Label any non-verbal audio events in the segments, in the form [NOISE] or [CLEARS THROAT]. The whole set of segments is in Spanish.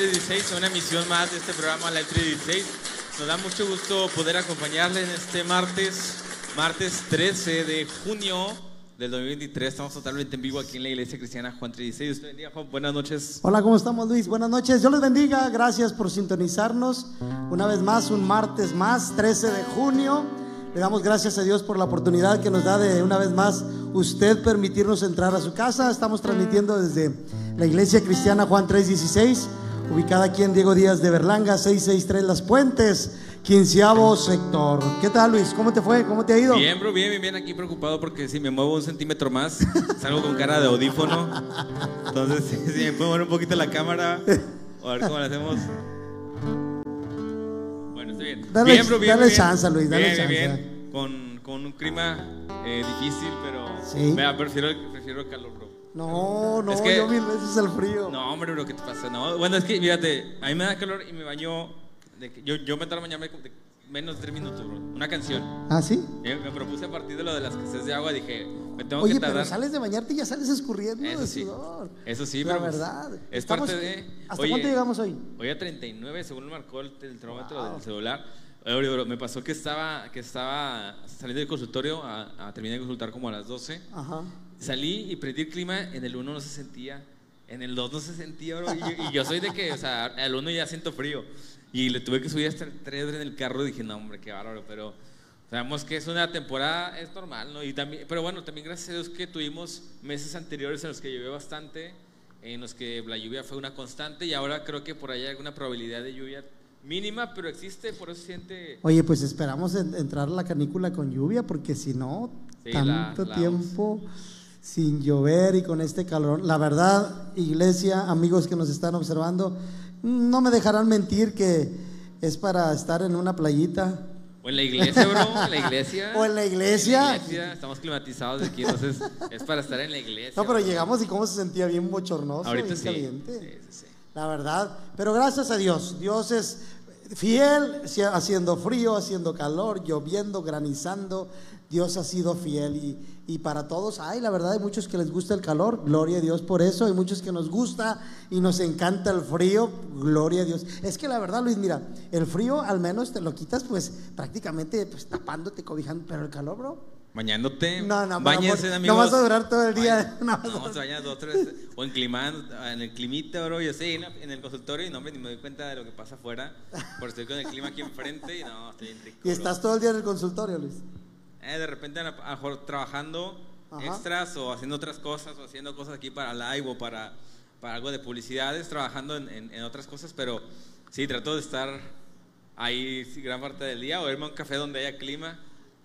316, a una emisión más de este programa Live 316. Nos da mucho gusto poder acompañarles en este martes, martes 13 de junio del 2023. Estamos totalmente en vivo aquí en la Iglesia Cristiana Juan 316. Usted bendiga, Juan. Buenas noches. Hola, ¿cómo estamos Luis? Buenas noches. Dios les bendiga. Gracias por sintonizarnos. Una vez más, un martes más, 13 de junio. Le damos gracias a Dios por la oportunidad que nos da de una vez más usted permitirnos entrar a su casa. Estamos transmitiendo desde la Iglesia Cristiana Juan 316, ubicada aquí en Diego Díaz de Berlanga, 663 Las Puentes, quinceavo sector. ¿Qué tal Luis? ¿Cómo te fue? ¿Cómo te ha ido? Bien, bro, bien, bien, bien. Aquí preocupado porque si me muevo un centímetro más, salgo con cara de audífono. Entonces, [LAUGHS] si, me puedo mover un poquito la cámara, a ver cómo lo hacemos. Bueno, estoy bien. Dale- bien, bro, bien, dale bien. chance, Luis, dale bien, chance. Bien. Con, con un clima eh, difícil, pero Sí. Vea, prefiero, el- prefiero el calor, bro. No, no, Es que- yo mil veces el frío. No, hombre, bro, ¿qué te pasa? No, bueno, es que, fíjate, a mí me da calor y me baño. De que, yo, yo me tardo en bañarme de menos de tres minutos, bro. Una canción. ¿Ah, sí? Eh, Me propuse a partir de lo de la escasez de agua, dije, me tengo Oye, que pero tardar. sales de bañarte y ya sales escurriendo Eso de sí. sudor. Eso sí, La pero pues, verdad. es Estamos- parte de- ¿Hasta Oye, cuánto llegamos hoy? Hoy a 39, según lo marcó el, el termómetro Wow. del celular. Oye, bro, me pasó que estaba, que estaba saliendo del consultorio, a, a terminar de consultar como a las 12. Ajá. Salí y prendí el clima, en el 1 no se sentía, en el 2 no se sentía, bro. Y, yo- y yo soy de que, o sea, al 1 ya siento frío. Y le tuve que subir hasta el 3 en el carro y dije, no, hombre, qué bárbaro, pero sabemos que es una temporada, es normal, ¿no? Y también, pero bueno, también gracias a Dios que tuvimos meses anteriores en los que llovió bastante, en los que la lluvia fue una constante y ahora creo que por ahí hay alguna probabilidad de lluvia mínima, pero existe, por eso se siente... Oye, pues esperamos en- entrar a la canícula con lluvia, porque si no, Sí, la- tanto la- tiempo sin llover y con este calor. La verdad, iglesia, amigos que nos están observando, no me dejarán mentir que es para estar en una playita O en la iglesia, bro, en la iglesia. [LAUGHS] o en la iglesia. En la iglesia, estamos climatizados aquí, entonces es para estar en la iglesia. No, pero bro. llegamos y cómo se sentía bien bochornoso, Ahorita bien sí. caliente. Sí, sí. La verdad, pero gracias a Dios, Dios es fiel, haciendo frío, haciendo calor, lloviendo, granizando, Dios ha sido fiel y, y para todos, hay la verdad, hay muchos que les gusta el calor, gloria a Dios por eso, hay muchos que nos gusta y nos encanta el frío, gloria a Dios. Es que la verdad, Luis, mira, el frío al menos te lo quitas pues prácticamente pues tapándote, cobijando, pero el calor, bro. Bañándote. No, no, Bañense, no amigos. vas a durar todo el día. Baña- No vas a- No, bañan dos, tres. O en, clima- en el climita, bro. Yo sé, en, el consultorio y no, hombre, ni me doy cuenta de lo que pasa afuera. Porque estoy con el clima aquí enfrente y no, estoy bien rico. Y bro. estás todo el día en el consultorio, Luis. Eh, de repente, a lo mejor trabajando Ajá. extras o haciendo otras cosas o haciendo cosas aquí para live o para, para algo de publicidades, trabajando en, en- en otras cosas, pero sí, trato de estar ahí gran parte del día o irme a un café donde haya clima.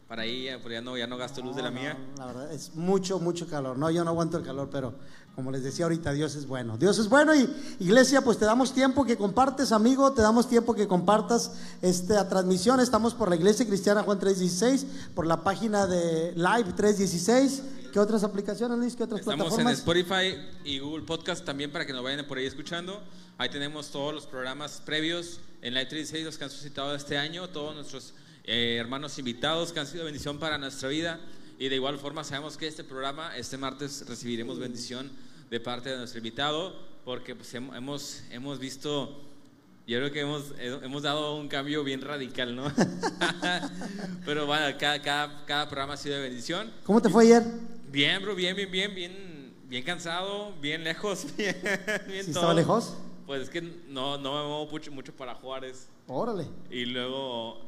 Para ahí, eh, ya no, ya no gasto luz de la No, mía. La verdad, es mucho, mucho calor. No, yo no aguanto el calor, pero como les decía ahorita, Dios es bueno. Dios es bueno y iglesia, pues te damos tiempo que compartes, amigo, te damos tiempo que compartas esta transmisión. Estamos por la Iglesia Cristiana Juan 316, por la página de Live 316. ¿Qué otras aplicaciones, Luis? ¿Qué otras Estamos en plataformas? Spotify y Google Podcast también para que nos vayan por ahí escuchando. Ahí tenemos todos los programas previos en Live 36, los que han suscitado este año, todos nuestros eh, hermanos invitados que han sido bendición para nuestra vida. Y de igual forma sabemos que este programa, este martes, recibiremos bendición de parte de nuestro invitado, porque pues, hem- hemos, hemos visto, yo creo que hemos, hemos dado un cambio bien radical, ¿no? [LAUGHS] Pero bueno, cada, cada, cada programa ha sido de bendición. ¿Cómo te fue ayer? Bien, bro, bien, bien, bien, bien, bien cansado, bien lejos, [LAUGHS] bien, bien ¿Sí todo. estaba lejos? Pues es que no, no me muevo mucho, mucho para Juárez. Órale. Y luego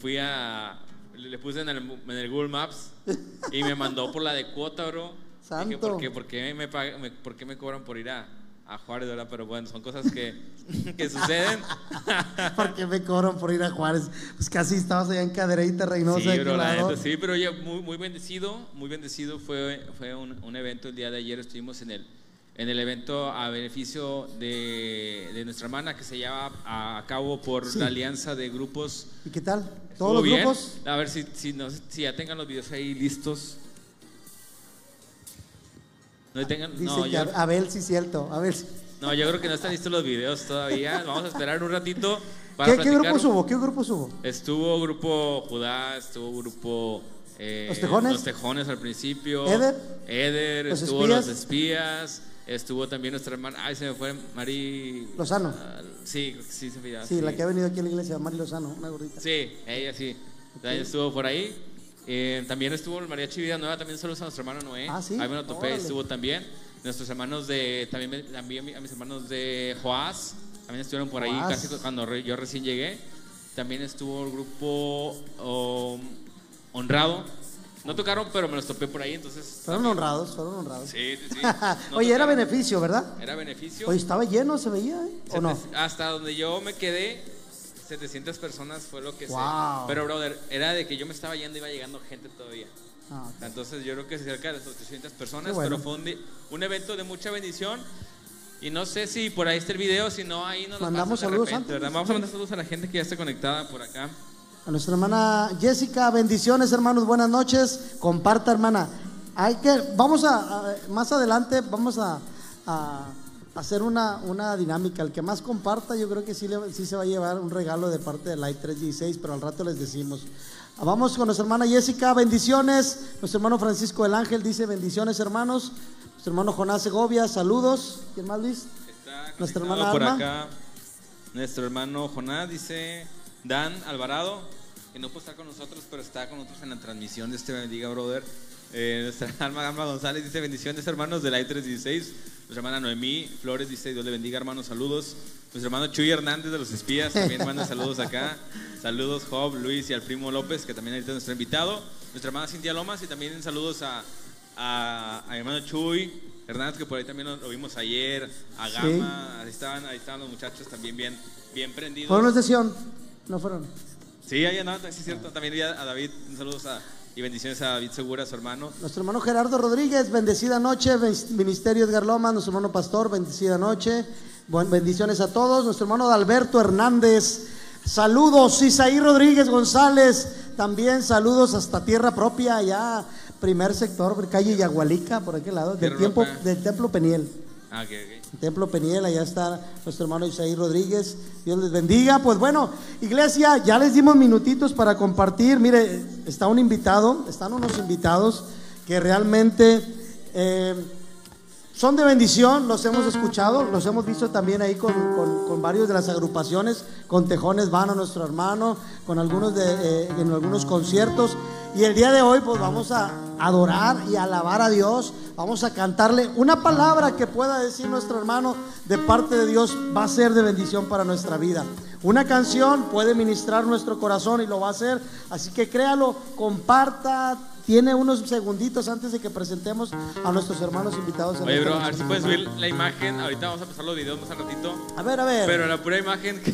fui a, le puse en el, en el Google Maps y me mandó por la de cuota, bro. Dije, Santo. ¿por qué, por qué me, pag- me- por qué me cobran por ir a, a Juárez, verdad? Pero bueno, son cosas que, que [LAUGHS] suceden. ¿Por qué me cobran por ir a Juárez? Pues casi estabas allá en Cadereyta, Reynosa. Sí, bro, la neta, sí, pero ya muy, muy bendecido, muy bendecido. Fue, fue un, un evento el día de ayer, estuvimos en el, en el evento a beneficio de, de nuestra hermana que se lleva a, cabo por Sí. la alianza de grupos. ¿Y qué tal? ¿Todos los bien. grupos? A ver si, si, no- si ya tengan los videos ahí listos. No, tengan, no, que yo, Abel, sí, cierto. A ver. si- no, yo creo que no están listos los videos todavía. [LAUGHS] Vamos a esperar un ratito para ¿Qué, qué grupos hubo? ¿Qué grupos hubo? Estuvo grupo Judá, estuvo grupo eh, ¿Los Tejones? Los Tejones al principio. ¿Eder? Eder, ¿Los estuvo Espías? Los Espías. Estuvo también nuestra hermana. Ay, se me fue Mari. Lozano. Sí, sí, se me llama. Sí, la que ha venido aquí a la iglesia, Mari Lozano, una gordita. Sí, ella sí. También estuvo por ahí. Eh, también estuvo el Mariachi Vida Nueva, también saludos a nuestro hermano Noé. Ah, ¿sí? Ahí me lo topé, Órale. estuvo también. Nuestros hermanos de, también, también a mis hermanos de Joás, también estuvieron por ahí casi cuando yo recién llegué. También estuvo el grupo um, Honrado. No tocaron, pero me los topé por ahí, entonces... Fueron honrados, fueron honrados. Sí, sí, sí. [LAUGHS] No Oye, era tocaron. beneficio, ¿verdad? Era beneficio. Oye, estaba lleno, se veía, ¿eh? ¿O no? Hasta donde yo me quedé, 700 personas fue lo que Wow. Pero, brother, era de que yo me estaba yendo y iba llegando gente todavía. Ah, ok. Entonces, yo creo que cerca de las 800 personas, bueno. pero fue un, un evento de mucha bendición. Y no sé si por ahí está el video, si no, ahí nos lo Mandamos de saludos repente, antes. ¿verdad? Vamos a mandar saludos a la gente que ya está conectada por acá. A nuestra hermana Jessica, bendiciones hermanos, buenas noches. Comparta hermana. Hay que, vamos a, a- más adelante vamos a, a hacer una, una dinámica. El que más comparta, yo creo que sí, le- sí se va a llevar un regalo de parte de Light 316, pero al rato les decimos. Vamos con nuestra hermana Jessica, bendiciones. Nuestro hermano Francisco del Ángel dice bendiciones hermanos. Nuestro hermano Jonás Segovia, saludos. ¿Quién más Luis? Está Nuestra hermana por Alma. acá. Nuestro hermano Jonás dice Dan Alvarado, que no puede estar con nosotros, pero está con nosotros en la transmisión de este bendiga, brother. Eh, nuestra [LAUGHS] alma Alma González dice bendiciones, hermanos del I 316. Nuestra hermana Noemí Flores dice Dios le bendiga, hermanos, saludos. Nuestro hermano Chuy Hernández de los Espías también manda saludos acá. [LAUGHS] Saludos Job, Luis y al primo López, que también ahorita es nuestro invitado. Nuestra hermana Cintia Lomas y también saludos a, a, hermano Chuy Hernández, que por ahí también lo, lo vimos ayer, a Sí. Gama, ahí, estaban, ahí estaban los muchachos también bien, bien prendidos. ¿Fueron de Sion? No fueron. Sí, ahí andaban, sí es cierto. También a David, un saludos a, y bendiciones a David Segura, su hermano. Nuestro hermano Gerardo Rodríguez, bendecida noche. Ministerio Edgar Lomas, nuestro hermano Pastor, bendecida noche. Buen- bendiciones a todos. Nuestro hermano Alberto Hernández, saludos. Isaí Rodríguez González, también saludos hasta tierra propia, allá, primer sector, calle Yagualica, por aquel lado, del, tiempo, del Templo Peniel. Ah, ok, ok. Templo Peniel, allá está nuestro hermano Isaí Rodríguez. Dios les bendiga. Pues bueno, iglesia, ya les dimos minutitos para compartir. Mire, está un invitado, están unos invitados que realmente eh, son de bendición, los hemos escuchado, los hemos visto también ahí con, con- varios de las agrupaciones, con Tejones Vano, nuestro hermano, con algunos de, eh, en algunos conciertos. Y el día de hoy pues vamos a adorar y alabar a Dios, vamos a cantarle una palabra que pueda decir nuestro hermano de parte de Dios va a ser de bendición para nuestra vida. Una canción puede ministrar nuestro corazón y lo va a hacer, así que créalo, comparta, tiene unos segunditos antes de que presentemos a nuestros hermanos invitados. Oye, bro, a ver si puedes subir la imagen. Ahorita vamos a pasar los videos más al ratito. A ver, a ver. Pero la pura imagen [LAUGHS] que,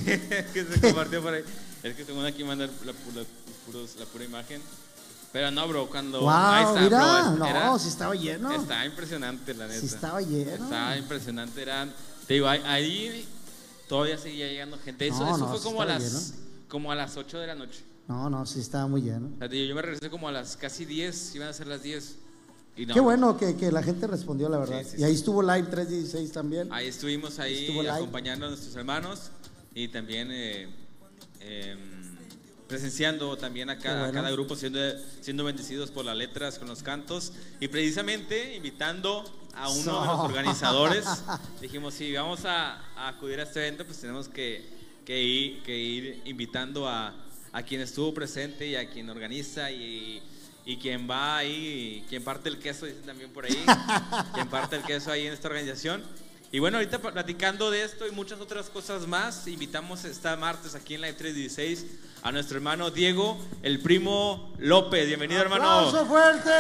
que se compartió por ahí. Es que según aquí mandar la, la pura imagen. Pero no, bro, cuando. wow, ahí está, mira, bro, no, era- si estaba lleno. Estaba impresionante, la neta. Si estaba lleno. Estaba impresionante. Eran, te digo, ahí, ahí todavía seguía llegando gente. Eso, No, eso no, fue sí como a, las, como a las 8 de la noche. No, no, sí estaba muy lleno. O sea, digo, yo me regresé como a las casi 10, iban a ser las 10. Y no, Qué bueno que, que la gente respondió, la verdad. Sí, sí, y ahí estuvo Live 316 también. Ahí estuvimos ahí Estuvo live. acompañando a nuestros hermanos y también eh, em, presenciando también a cada, a bueno. cada grupo siendo, siendo bendecidos por las letras con los cantos y precisamente invitando a uno de So. los organizadores. [LAUGHS] Dijimos, si vamos a, a acudir a este evento, pues tenemos que, que ir, que ir invitando a, a quien estuvo presente y a quien organiza y, y quien va ahí, quien parte el queso, dicen también por ahí, [LAUGHS] quien parte el queso ahí en esta organización. Y bueno, ahorita platicando de esto y muchas otras cosas más, invitamos esta martes aquí en Live 316 a nuestro hermano Diego, el primo López. Bienvenido, hermano. ¡Aplauso fuerte!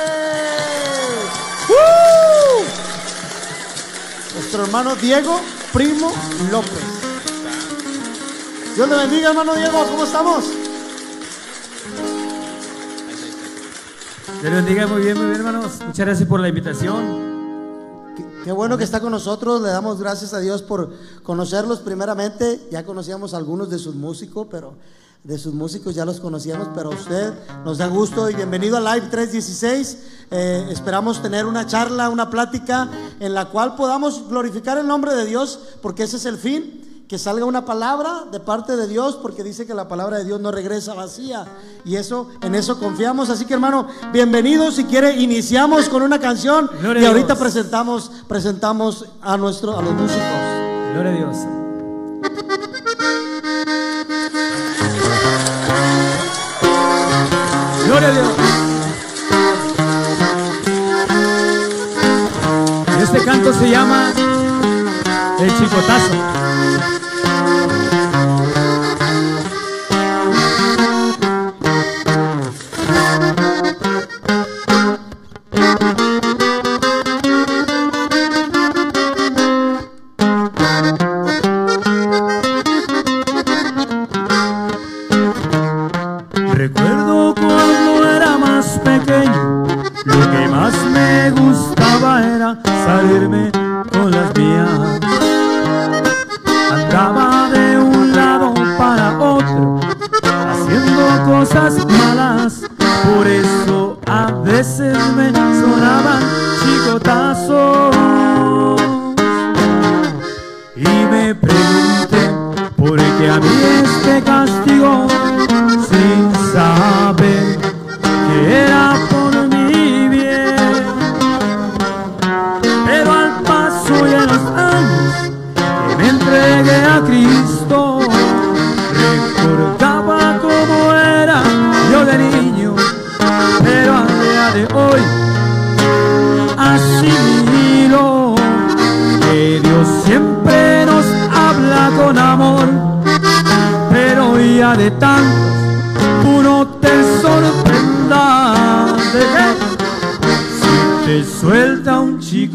¡Uh! Nuestro hermano Diego Primo López. Dios le bendiga, hermano Diego. ¿Cómo estamos? Ahí está, ahí está. Dios les bendiga muy bien, muy bien, hermanos. Muchas gracias por la invitación. Qué, bueno que está con nosotros. Le damos gracias a Dios por conocerlos primeramente. Ya conocíamos a algunos de sus músicos, pero de sus músicos ya los conocíamos, pero a usted nos da gusto y bienvenido a Live 316. Eh, esperamos tener una charla, una plática en la cual podamos glorificar el nombre de Dios, porque ese es el fin. Que salga una palabra de parte de Dios, porque dice que la palabra de Dios no regresa vacía. Y eso, en eso confiamos. Así que hermano, bienvenidos. Si quiere, iniciamos con una canción Gloria y ahorita presentamos, presentamos a nuestro, a los músicos. Gloria a Dios. Gloria a Dios. Este canto se llama El Chicotazo.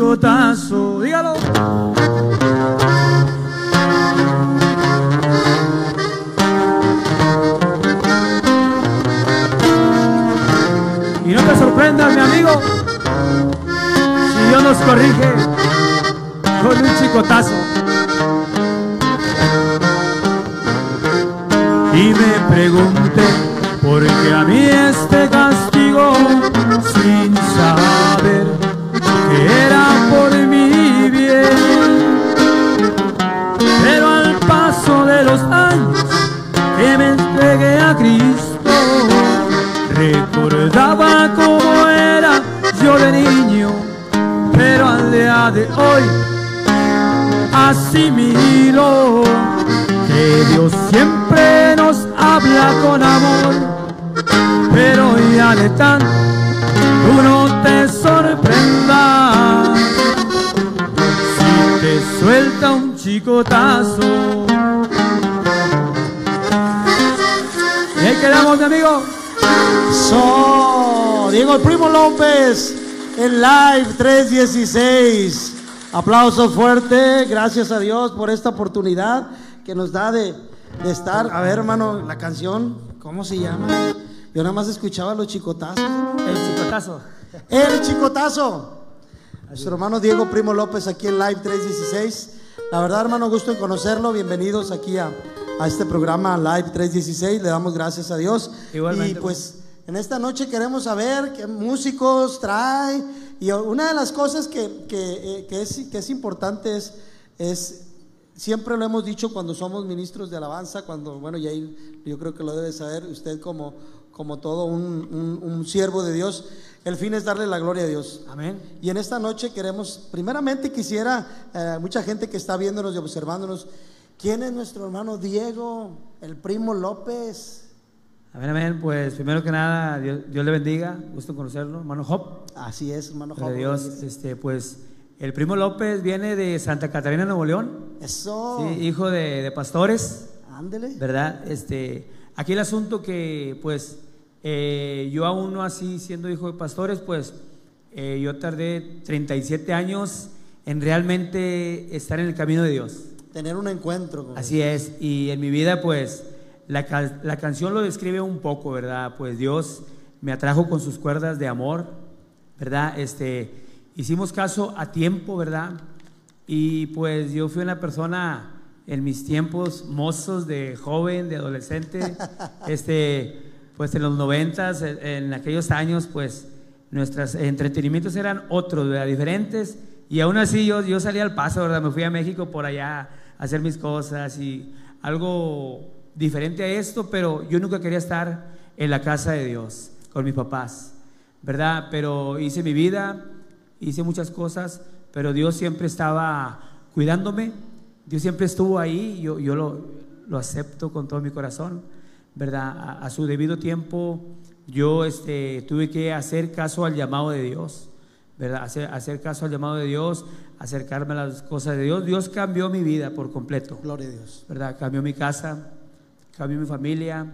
Un chicotazo, dígalo. Y no te sorprendas, mi amigo, si Dios nos corrige con un chicotazo. Y me pregunté por qué a mí este asimilo que Dios siempre nos habla con amor, pero ya de tanto tú no te sorprendas si te suelta un chicotazo. Y ahí quedamos, mi amigo. So, Diego el Primo López en live 316. Aplauso fuerte, gracias a Dios por esta oportunidad que nos da de, de estar. A ver, hermano, la canción, ¿cómo se llama? Yo nada más escuchaba los chicotazos. El chicotazo. El chicotazo. Nuestro hermano Diego Primo López aquí en Live 316. La verdad, hermano, gusto en conocerlo. Bienvenidos aquí a, a este programa Live 316. Le damos gracias a Dios. Igualmente, Y pues en esta noche queremos saber qué músicos trae. Y una de las cosas que, que, eh, que es, que es importante es, es, siempre lo hemos dicho cuando somos ministros de alabanza, cuando, bueno, y ahí yo creo que lo debe saber usted como, como todo un, un- un siervo de Dios, el fin es darle la gloria a Dios. Amén. Y en esta noche queremos, primeramente quisiera, eh, mucha gente que está viéndonos y observándonos, ¿quién es nuestro hermano Diego, el primo López? Amén, amén. Pues primero que nada, Dios, Dios le bendiga. Gusto conocerlo. Hermano Hop. Así es, hermano Job. Dios. Este, pues el primo López viene de Santa Catarina, Nuevo León. Eso, Sí, hijo de, de pastores. ándele. ¿verdad? Este, aquí el asunto que, pues, eh, yo aún no así siendo hijo de pastores, pues, eh, yo tardé 37 años en realmente estar en el camino de Dios. Tener un encuentro con Así es, y en mi vida, pues, la, la canción lo describe un poco, ¿verdad? Pues Dios me atrajo con sus cuerdas de amor, ¿verdad? Este, hicimos caso a tiempo, ¿verdad? Y pues yo fui una persona en mis tiempos mozos de joven, de adolescente, [LAUGHS] este, pues en los noventas, en, aquellos años, pues nuestros entretenimientos eran otros, ¿verdad? Diferentes. Y aún así yo, yo salí al paso, ¿verdad? Me fui a México por allá hacer mis cosas y algo diferente a esto, pero yo nunca quería estar en la casa de Dios con mis papás, ¿verdad? Pero hice mi vida, hice muchas cosas, pero Dios siempre estaba cuidándome, Dios siempre estuvo ahí, yo, yo lo, lo acepto con todo mi corazón, ¿verdad? A, a su debido tiempo yo este, tuve que hacer caso al llamado de Dios, ¿verdad? Hacer, hacer caso al llamado de Dios, acercarme a las cosas de Dios. Dios cambió mi vida por completo, Gloria a Dios. ¿verdad? Cambió mi casa, cambió mi familia,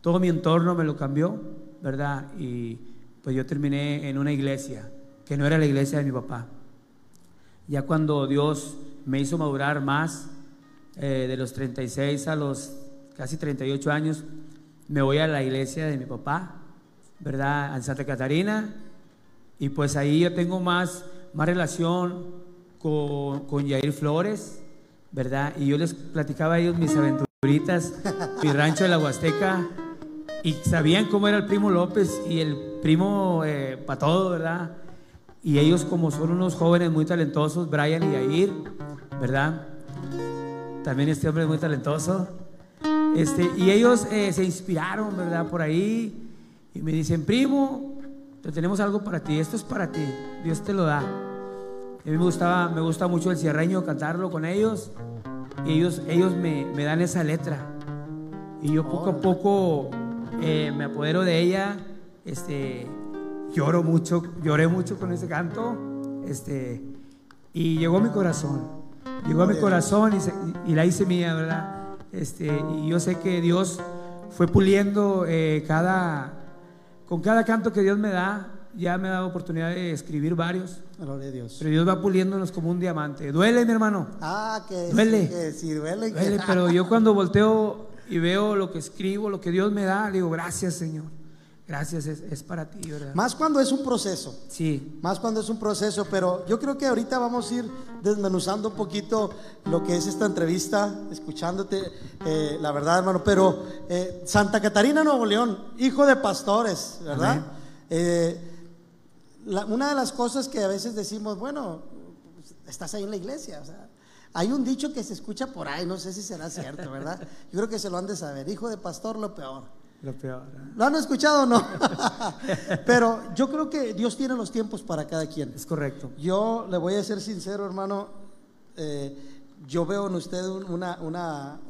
todo mi entorno me lo cambió, ¿verdad? Y pues yo terminé en una iglesia que no era la iglesia de mi papá. Ya cuando Dios me hizo madurar más, eh, de los 36 a los casi 38 años, me voy a la iglesia de mi papá, ¿verdad? En Santa Catarina. Y pues ahí yo tengo más, más relación con, con Yair Flores, ¿verdad? Y yo les platicaba a ellos mis aventuritas, mi rancho de la Huasteca, y sabían cómo era el primo López y el primo eh, todo, ¿verdad? Y ellos como son unos jóvenes muy talentosos, Brian y Yair, ¿verdad? También este hombre es muy talentoso. Este, y ellos eh, se inspiraron, ¿verdad? Por ahí y me dicen, primo, te tenemos algo para ti, esto es para ti, Dios te lo da. A mí me, gustaba, me gusta mucho el cierreño, cantarlo con ellos. Y ellos, ellos me, me dan esa letra. Y yo poco a poco eh, me apodero de ella. Este, lloro mucho, lloré mucho con ese canto. Este, y llegó a mi corazón. Llegó a mi corazón y, se- y la hice mía, ¿verdad? Este, y yo sé que Dios fue puliendo eh, cada, con cada canto que Dios me da. Ya me ha dado oportunidad de escribir varios. Gloria a Dios. Pero Dios va puliéndonos como un diamante. Duele, mi hermano. Ah, que Duele. que si duele. que- Duele, [LAUGHS] pero yo cuando volteo y veo lo que escribo, lo que Dios me da, digo, gracias, Señor. Gracias, es, es para ti, ¿verdad? Más cuando es un proceso. Sí, Más cuando es un proceso, pero yo creo que ahorita vamos a ir desmenuzando un poquito lo que es esta entrevista, escuchándote, eh, la verdad, hermano. Pero eh, Santa Catarina, Nuevo León, hijo de pastores, ¿verdad? Eh, la- una de las cosas que a veces decimos, bueno, estás ahí en la iglesia, o sea, hay un dicho que se escucha por ahí, no sé si será cierto, ¿verdad? Yo creo que se lo han de saber, hijo de pastor, lo peor. lo peor. ¿verdad? ¿Lo han escuchado o no? [LAUGHS] Pero yo creo que Dios tiene los tiempos para cada quien. Es correcto. Yo le voy a ser sincero, hermano. eh, yo veo en usted un- una, una,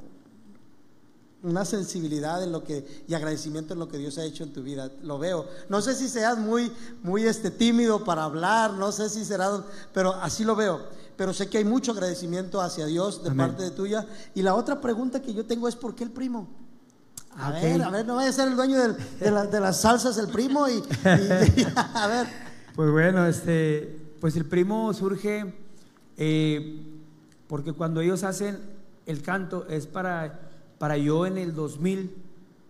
una sensibilidad en lo que, y agradecimiento en lo que Dios ha hecho en tu vida. Lo veo. No sé si seas muy, muy este, tímido para hablar, no sé si será, pero así lo veo. Pero sé que hay mucho agradecimiento hacia Dios de Amén. parte de tuya. Y la otra pregunta que yo tengo es: ¿por qué el primo? A ver, a ver, no vaya a ser el dueño del- de, la- de las salsas el primo y, y- y- [LAUGHS] a ver. Pues bueno, este, pues el primo surge eh, porque cuando ellos hacen el canto es para, para yo en el 2000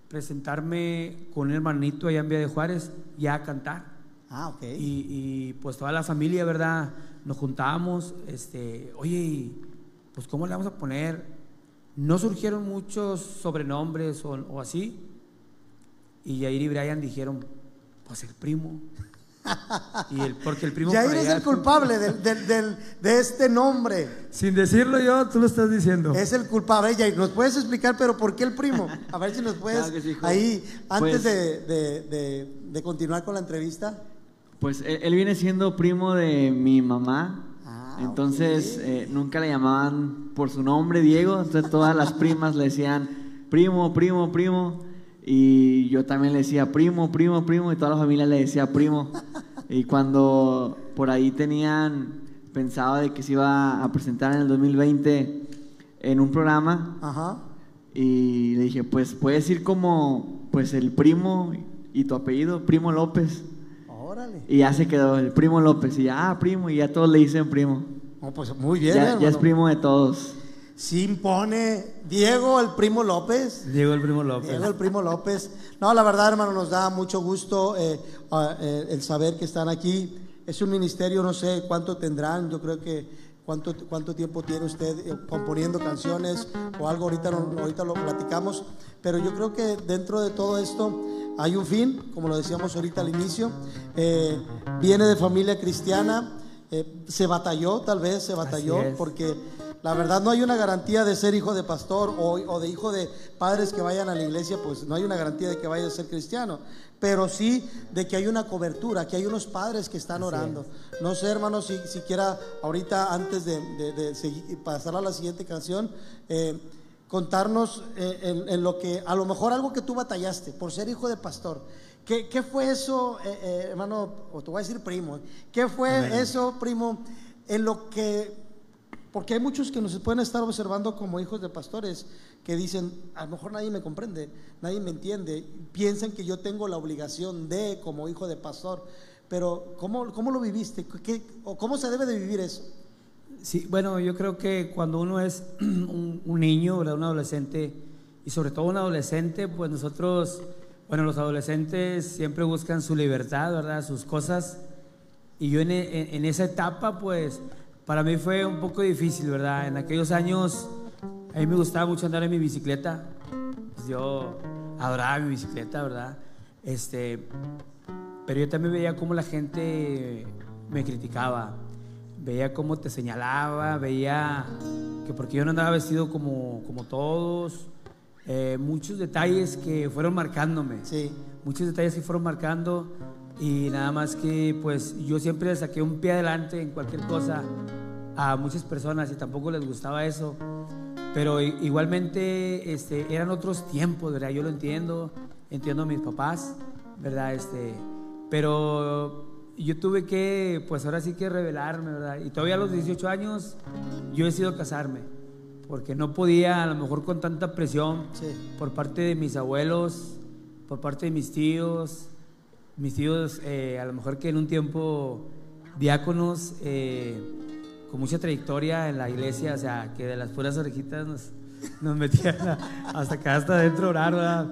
presentarme con un hermanito allá en Villa de Juárez ya a cantar. Ah, ok. Y, y, pues toda la familia, ¿verdad? Nos juntábamos, este, oye, pues ¿cómo le vamos a poner? No surgieron muchos sobrenombres o, o así. Y Jair y Brian dijeron, pues el primo. Y el, porque el primo... Por es el culpable del- del- del- de este nombre. Sin decirlo yo, tú lo estás diciendo. Es el culpable. Yair, ¿nos puedes explicar, pero por qué el primo? A ver si nos puedes, Claro que sí, ahí, antes Pues- de, de- de- de continuar con la entrevista. Pues él, él viene siendo primo de mi mamá. Ah, entonces ok. eh, nunca le llamaban por su nombre Diego. Entonces todas las primas le decían primo, primo, primo. Y yo también le decía primo, primo, primo. Y toda la familia le decía primo. Y cuando por ahí tenían pensado de que se iba a presentar en el 2020 en un programa, Ajá. y le dije, pues puedes ir como pues el primo y tu apellido, Primo López. Órale. Y ya se quedó el Primo López. Y ya, ah, primo, y ya todos le dicen primo. Oh, pues muy bien, ya, ya es primo de todos. Sí impone Diego, el primo López. Llegó el primo López. Diego, el primo López. No, la verdad, hermano, nos da mucho gusto eh, eh, el saber que están aquí. Es un ministerio, no sé cuánto tendrán, yo creo que cuánto, cuánto tiempo tiene usted eh, componiendo canciones o algo, ahorita, ahorita lo platicamos, pero yo creo que dentro de todo esto hay un fin, como lo decíamos ahorita al inicio, Eh, viene de familia cristiana, eh, se batalló, tal vez se batalló, porque La verdad no hay una garantía de ser hijo de pastor o, o de hijo de padres que vayan a la iglesia, pues no hay una garantía de que vaya a ser cristiano, pero sí de que hay una cobertura, que hay unos padres que están orando. No sé, hermano, si siquiera ahorita antes de, de- de seguir- pasar a la siguiente canción, eh, contarnos eh, en, en lo que, a lo mejor algo que tú batallaste por ser hijo de pastor. ¿Qué, qué fue eso, eh, eh, hermano? O te voy a decir primo. ¿Qué fue eso, primo, en lo que porque hay muchos que nos pueden estar observando como hijos de pastores que dicen, a lo mejor nadie me comprende, nadie me entiende, piensan que yo tengo la obligación de como hijo de pastor, pero ¿cómo, cómo lo viviste? ¿Qué- o ¿Cómo se debe de vivir eso? Sí, bueno, yo creo que cuando uno es [CLEARS THROAT] un, niño, ¿verdad? un adolescente, y sobre todo un adolescente, pues nosotros, bueno, los adolescentes siempre buscan su libertad, ¿verdad? Sus cosas. Y yo en esa etapa, pues, para mí fue un poco difícil, ¿verdad? En aquellos años, a mí me gustaba mucho andar en mi bicicleta. Pues yo adoraba mi bicicleta, ¿verdad? Este, pero yo también veía cómo la gente me criticaba, veía cómo te señalaba, veía que porque yo no andaba vestido como, como todos, eh, muchos detalles que fueron marcándome, Sí, muchos detalles que fueron marcando y nada más que pues yo siempre saqué un pie adelante en cualquier cosa a muchas personas y tampoco les gustaba eso. Pero igualmente este, eran otros tiempos, ¿verdad? Yo lo entiendo, entiendo a mis papás, ¿verdad? Este, pero yo tuve que, pues ahora sí que revelarme, ¿verdad? Y todavía a los 18 años yo decido casarme, porque no podía, a lo mejor con tanta presión sí. por parte de mis abuelos, por parte de mis tíos, mis tíos eh, a lo mejor que en un tiempo diáconos eh, con mucha trayectoria en la iglesia, o sea, que de las puras orejitas nos, [LAUGHS] nos metían a- hasta acá, hasta adentro orar, ¿verdad?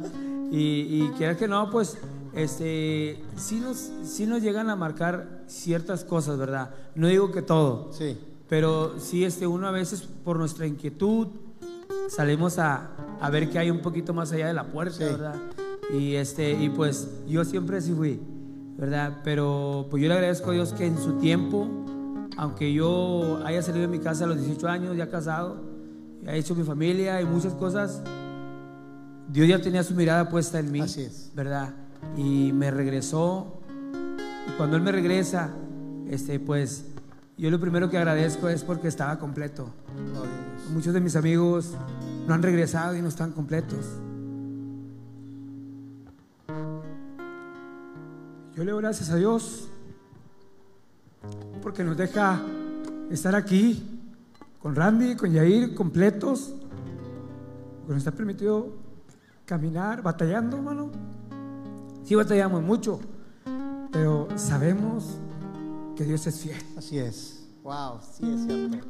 Y, y quiera que no, pues este, sí, nos, sí nos llegan a marcar ciertas cosas, ¿verdad? No digo que todo, Sí, pero sí, este, uno a veces por nuestra inquietud salimos a, a ver que hay un poquito más allá de la puerta, Sí. ¿verdad? Y, este, y pues yo siempre así fui, ¿verdad? Pero pues yo le agradezco a Dios que en su tiempo, aunque yo haya salido de mi casa a los 18 años, ya casado, ya he hecho mi familia y muchas cosas, Dios ya tenía su mirada puesta en mí, Así es. ¿verdad? Y me regresó y cuando Él me regresa, este, pues yo lo primero que agradezco es porque estaba completo. Muchos de mis amigos no han regresado y no están completos. Yo le doy gracias a Dios porque nos deja estar aquí con Randy, con Yair, completos. Porque nos está permitido caminar, batallando, hermano. Sí batallamos mucho, pero sabemos que Dios es fiel. Así es. Wow, sí es cierto.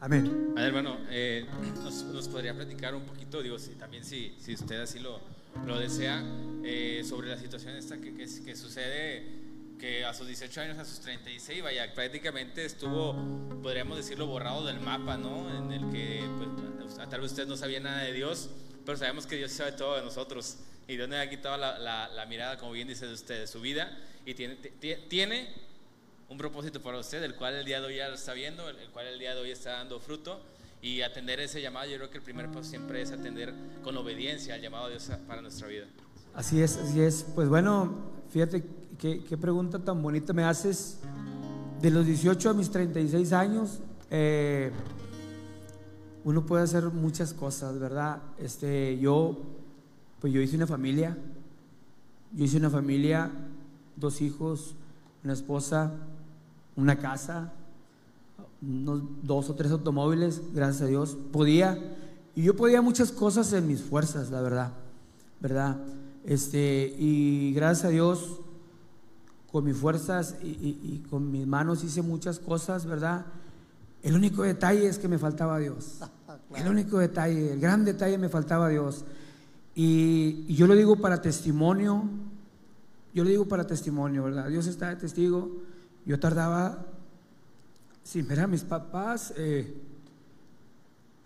Amén. A ver, hermano, eh, nos, nos podría platicar un poquito, digo, si, también si, si usted así lo, lo desea, eh, sobre la situación esta que, que, sucede, que a sus 18 años, a sus 36, vaya, prácticamente estuvo, podríamos decirlo, borrado del mapa, ¿no? En el que, pues, tal vez usted no sabía nada de Dios, pero sabemos que Dios sabe todo de nosotros. Y Dios le ha quitado la, la, mirada, como bien dice usted, de su vida, y tiene, ti- tiene un propósito para usted, el cual el día de hoy ya lo está viendo, el cual el día de hoy está dando fruto. Y atender ese llamado, yo creo que el primer paso siempre es atender con obediencia al llamado de Dios para nuestra vida. Así es, así es. Pues bueno, fíjate qué, qué pregunta tan bonita me haces. De los 18 a mis 36 años, eh, uno puede hacer muchas cosas, ¿verdad? Este, yo, pues yo hice una familia, yo hice una familia, dos hijos, una esposa, una casa, unos dos o tres automóviles, gracias a Dios. Podía, y yo podía muchas cosas en mis fuerzas, la verdad, ¿verdad? Este, y gracias a Dios, con mis fuerzas y, y- y con mis manos hice muchas cosas, ¿verdad? El único detalle es que me faltaba Dios. [LAUGHS] El único detalle, el gran detalle me faltaba Dios. Y, y yo lo digo para testimonio, yo lo digo para testimonio, ¿verdad? Dios está de testigo. Yo tardaba, sin ver a mis papás, eh,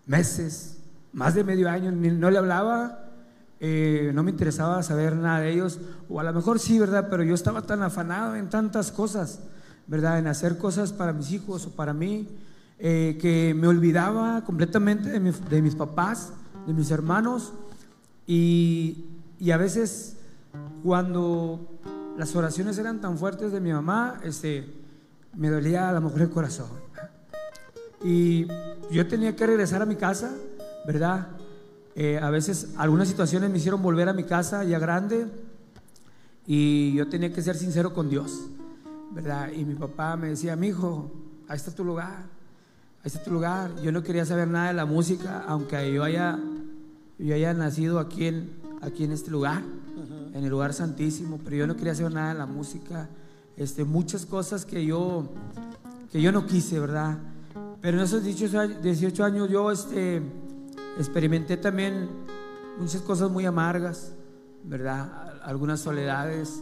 meses, más de medio año, no le hablaba, eh, no me interesaba saber nada de ellos, o a lo mejor sí, ¿verdad? Pero yo estaba tan afanado en tantas cosas, ¿verdad? En hacer cosas para mis hijos o para mí, eh, que me olvidaba completamente de, de mis papás, de mis hermanos, y, y a veces cuando las oraciones eran tan fuertes de mi mamá, este, me dolía a lo mejor el corazón. Y yo tenía que regresar a mi casa, ¿verdad? Eh, a veces algunas situaciones me hicieron volver a mi casa ya grande y yo tenía que ser sincero con Dios, ¿verdad? Y mi papá me decía, mi hijo, ahí está tu lugar, ahí está tu lugar. Yo no quería saber nada de la música, aunque yo haya, yo haya nacido aquí en, aquí en este lugar, en el lugar santísimo, pero yo no quería saber nada de la música. Este, muchas cosas que yo, que yo no quise, ¿verdad? Pero en esos 18 años, 18 años yo este, experimenté también muchas cosas muy amargas, ¿verdad? Algunas soledades,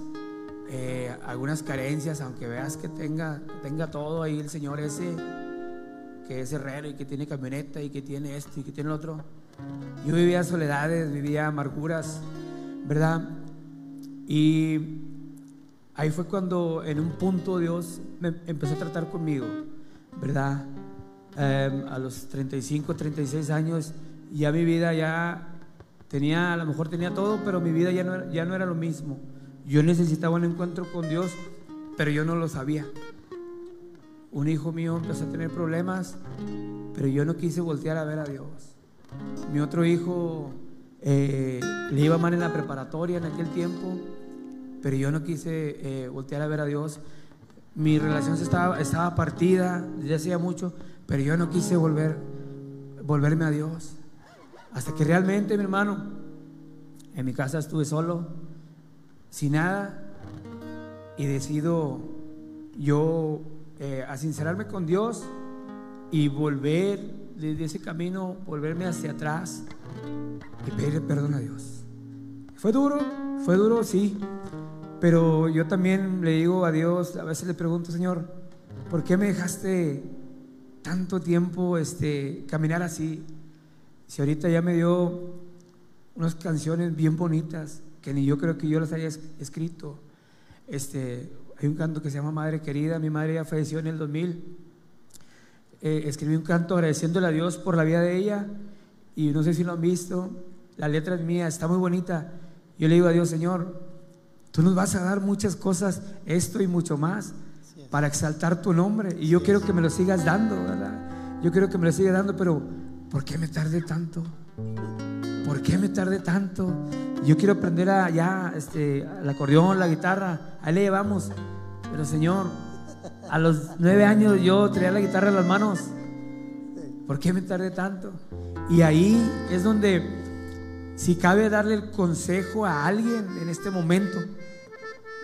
eh, algunas carencias, aunque veas que tenga, tenga todo ahí el Señor ese, que es herrero y que tiene camioneta y que tiene esto y que tiene lo otro. Yo vivía soledades, vivía amarguras, ¿verdad? Y ahí fue cuando en un punto Dios me empezó a tratar conmigo, ¿verdad? Eh, a los 35, 36 años, ya mi vida ya tenía, a lo mejor tenía todo, pero mi vida ya no, era- ya no era lo mismo. Yo necesitaba un encuentro con Dios, pero yo no lo sabía. Un hijo mío empezó a tener problemas, pero yo no quise voltear a ver a Dios. Mi otro hijo eh, le iba mal en la preparatoria en aquel tiempo, pero yo no quise eh, voltear a ver a Dios. Mi relación estaba, estaba partida desde hacía mucho, pero yo no quise volver, volverme a Dios. Hasta que realmente, mi hermano, en mi casa estuve solo, sin nada, y decido yo eh, a sincerarme con Dios y volver de ese camino, volverme hacia atrás y pedirle perdón a Dios. Fue duro, fue duro, sí, pero yo también le digo a Dios, a veces le pregunto, Señor, ¿por qué me dejaste tanto tiempo este, caminar así? Si ahorita ya me dio unas canciones bien bonitas que ni yo creo que yo las haya es- escrito. Este, hay un canto que se llama Madre Querida, mi madre ya falleció en el 2000. Eh, escribí un canto agradeciéndole a Dios por la vida de ella y no sé si lo han visto, la letra es mía, está muy bonita. Yo le digo a Dios, Señor, tú nos vas a dar muchas cosas, esto y mucho más, para exaltar tu nombre. Y yo quiero que me lo sigas dando, ¿verdad? Yo quiero que me lo sigas dando, pero ¿por qué me tardé tanto? ¿Por qué me tardé tanto? Yo quiero aprender a ya este, al acordeón, la guitarra, ahí le llevamos. Pero Señor, a los nueve años yo traía la guitarra en las manos. ¿Por qué me tardé tanto? Y ahí es donde, si cabe darle el consejo a alguien en este momento,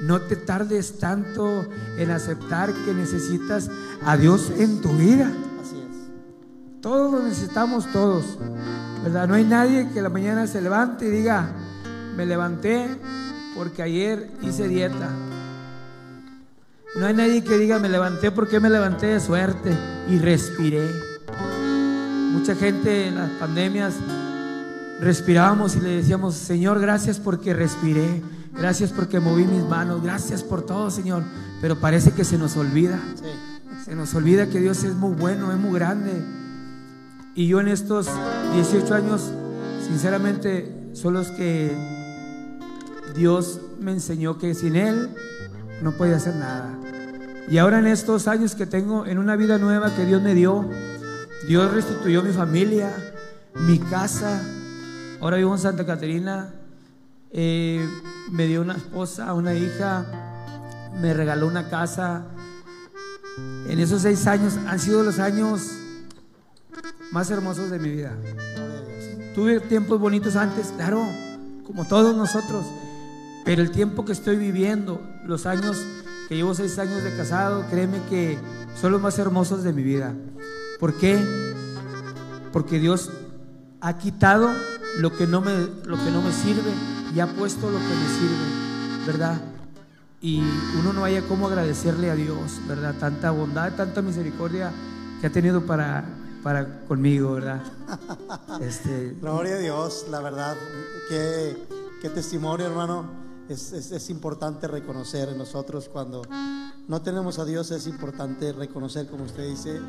no te tardes tanto en aceptar que necesitas a Dios en tu vida. Así es. Todos lo necesitamos, todos. ¿Verdad? No hay nadie que la mañana se levante y diga, me levanté porque ayer hice dieta. No hay nadie que diga, me levanté porque me levanté de suerte y respiré. Mucha gente en las pandemias respirábamos y le decíamos, Señor, gracias porque respiré. Gracias porque moví mis manos. Gracias por todo, Señor. Pero parece que se nos olvida. Sí. Se nos olvida que Dios es muy bueno, es muy grande. Y yo en estos 18 años, sinceramente, son los que Dios me enseñó que sin Él no podía hacer nada. Y ahora en estos años que tengo, en una vida nueva que Dios me dio, Dios restituyó mi familia, mi casa. Ahora vivo en Santa Caterina. Eh, me dio una esposa, una hija, me regaló una casa. En esos seis años han sido los años más hermosos de mi vida. Tuve tiempos bonitos antes, claro, como todos nosotros, pero el tiempo que estoy viviendo, los años que llevo seis años de casado, créeme que son los más hermosos de mi vida. ¿Por qué? Porque Dios ha quitado lo que no me, lo que no me sirve y ha puesto lo que me sirve, ¿verdad? Y uno no haya cómo agradecerle a Dios, ¿verdad? Tanta bondad, tanta misericordia que ha tenido para, para conmigo, ¿verdad? [LAUGHS] Este, Gloria a Dios, la verdad, qué, qué testimonio, hermano. Es, es- es importante reconocer en nosotros cuando no tenemos a Dios, es importante reconocer, como usted dice,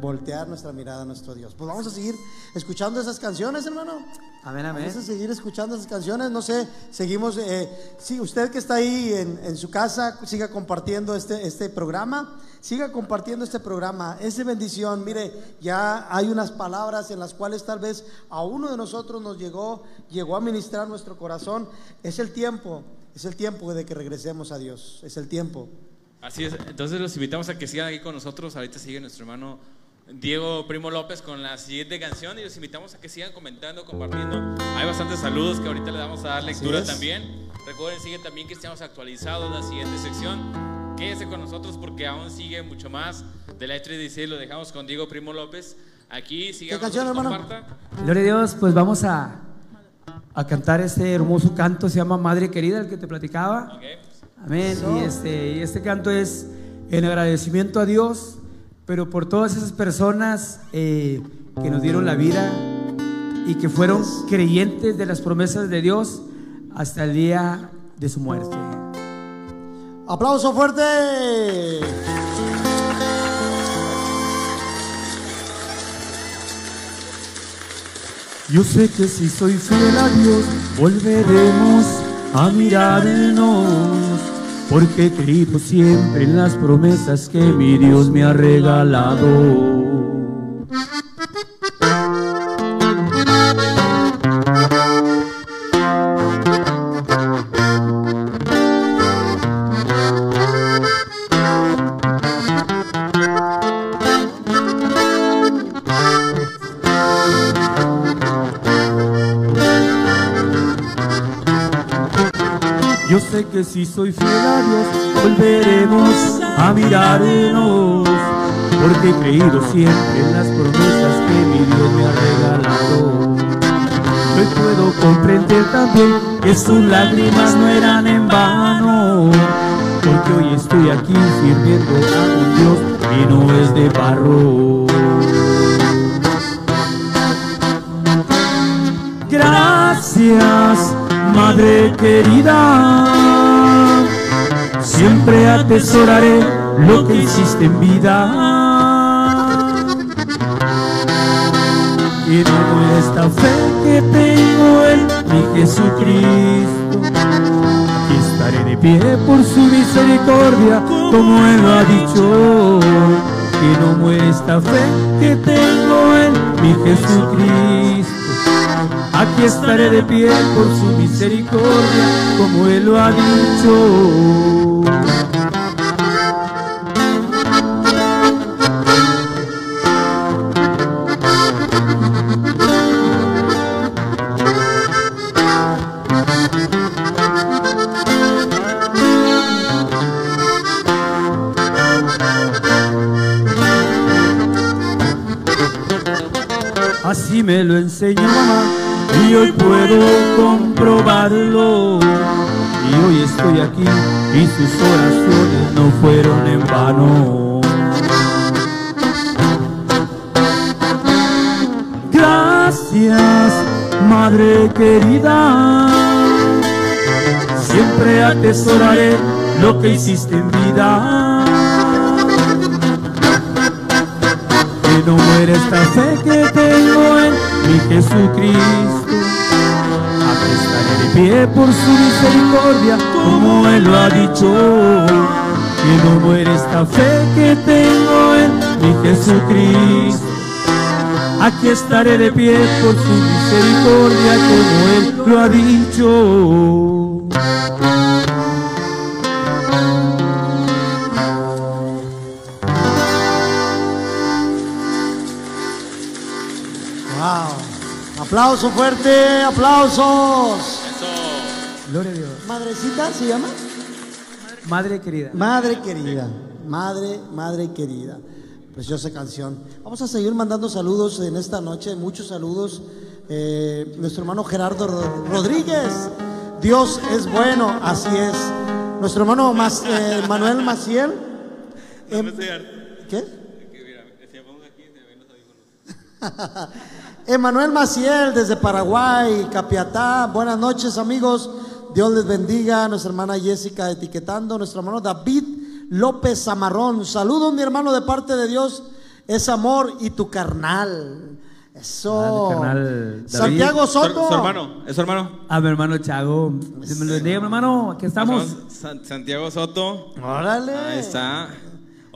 voltear nuestra mirada a nuestro Dios. Pues vamos a seguir escuchando esas canciones, hermano. Amén, amén. Vamos a seguir escuchando esas canciones. No sé, seguimos. Eh, sí, usted que está ahí en, en su casa, siga compartiendo este, este programa. Siga compartiendo este programa. Es de bendición. Mire, ya hay unas palabras en las cuales tal vez a uno de nosotros nos llegó, llegó a ministrar nuestro corazón. Es el tiempo, es el tiempo de que regresemos a Dios. Es el tiempo. Así es, entonces los invitamos a que sigan aquí con nosotros. Ahorita sigue nuestro hermano Diego Primo López con la siguiente canción y los invitamos a que sigan comentando, compartiendo. Hay bastantes saludos que ahorita le vamos a dar lectura también. Recuerden, sigue también que estamos actualizados la siguiente sección. Quédese con nosotros porque aún sigue mucho más de la E316. Lo dejamos con Diego Primo López. Aquí siga ¿Qué canción, hermano? Gloria a Dios, pues vamos a, a cantar este hermoso canto, se llama Madre Querida, el que te platicaba. Amén. Eso. Y este, y este canto es en agradecimiento a Dios, pero por todas esas personas eh, que nos dieron la vida y que fueron creyentes de las promesas de Dios hasta el día de su muerte. Aplauso fuerte. Yo sé que si soy fiel a Dios, volveremos a mirarnos, porque he creído siempre en las promesas que mi Dios me ha regalado. Que si soy fiel a Dios, volveremos a mirarnos, porque he creído siempre en las promesas que mi Dios me ha regalado. Hoy puedo comprender también que sus lágrimas no eran en vano, porque hoy estoy aquí sirviendo a un Dios que no es de barro. Gracias, Madre querida. Siempre atesoraré lo que hiciste en vida. Y no esta fe que tengo en mi Jesucristo. Aquí estaré de pie por su misericordia, como Él lo ha dicho. Que no muere esta fe que tengo en mi Jesucristo. Aquí estaré de pie por su misericordia, como Él lo ha dicho. Así me lo enseñó mamá y hoy puedo comprobarlo. Y hoy estoy aquí y sus oraciones no fueron en vano. Gracias, Madre querida. Siempre atesoraré lo que hiciste en vida. que no muere esta fe que tengo en mi Jesucristo. Aquí estaré de pie por su misericordia, como Él lo ha dicho. Que no muere esta fe que tengo en mi Jesucristo. Aquí estaré de pie por su misericordia, como Él lo ha dicho. Aplauso fuerte, aplausos. Eso. Gloria a Dios. Madrecita se llama. Madre querida. Madre querida, madre, madre querida. Preciosa canción. Vamos a seguir mandando saludos en esta noche, muchos saludos. Eh, nuestro hermano Gerardo Ro- Rodríguez, Dios es bueno, así es. Nuestro hermano Mas- eh, Manuel Maciel. em- ¿Qué? [LAUGHS] Emanuel Maciel desde Paraguay, Capiatá. Buenas noches amigos. Dios les bendiga. Nuestra hermana Jessica etiquetando. Nuestro hermano David López Zamarrón. Saludos mi hermano de parte de Dios es amor y tu carnal. Eso. Ah, carnal. Santiago Su, Soto. su hermano, es su hermano. A mi hermano Chago. Dios me lo bendiga, mi hermano. Aquí estamos. San- Santiago Soto. Órale. Ahí está.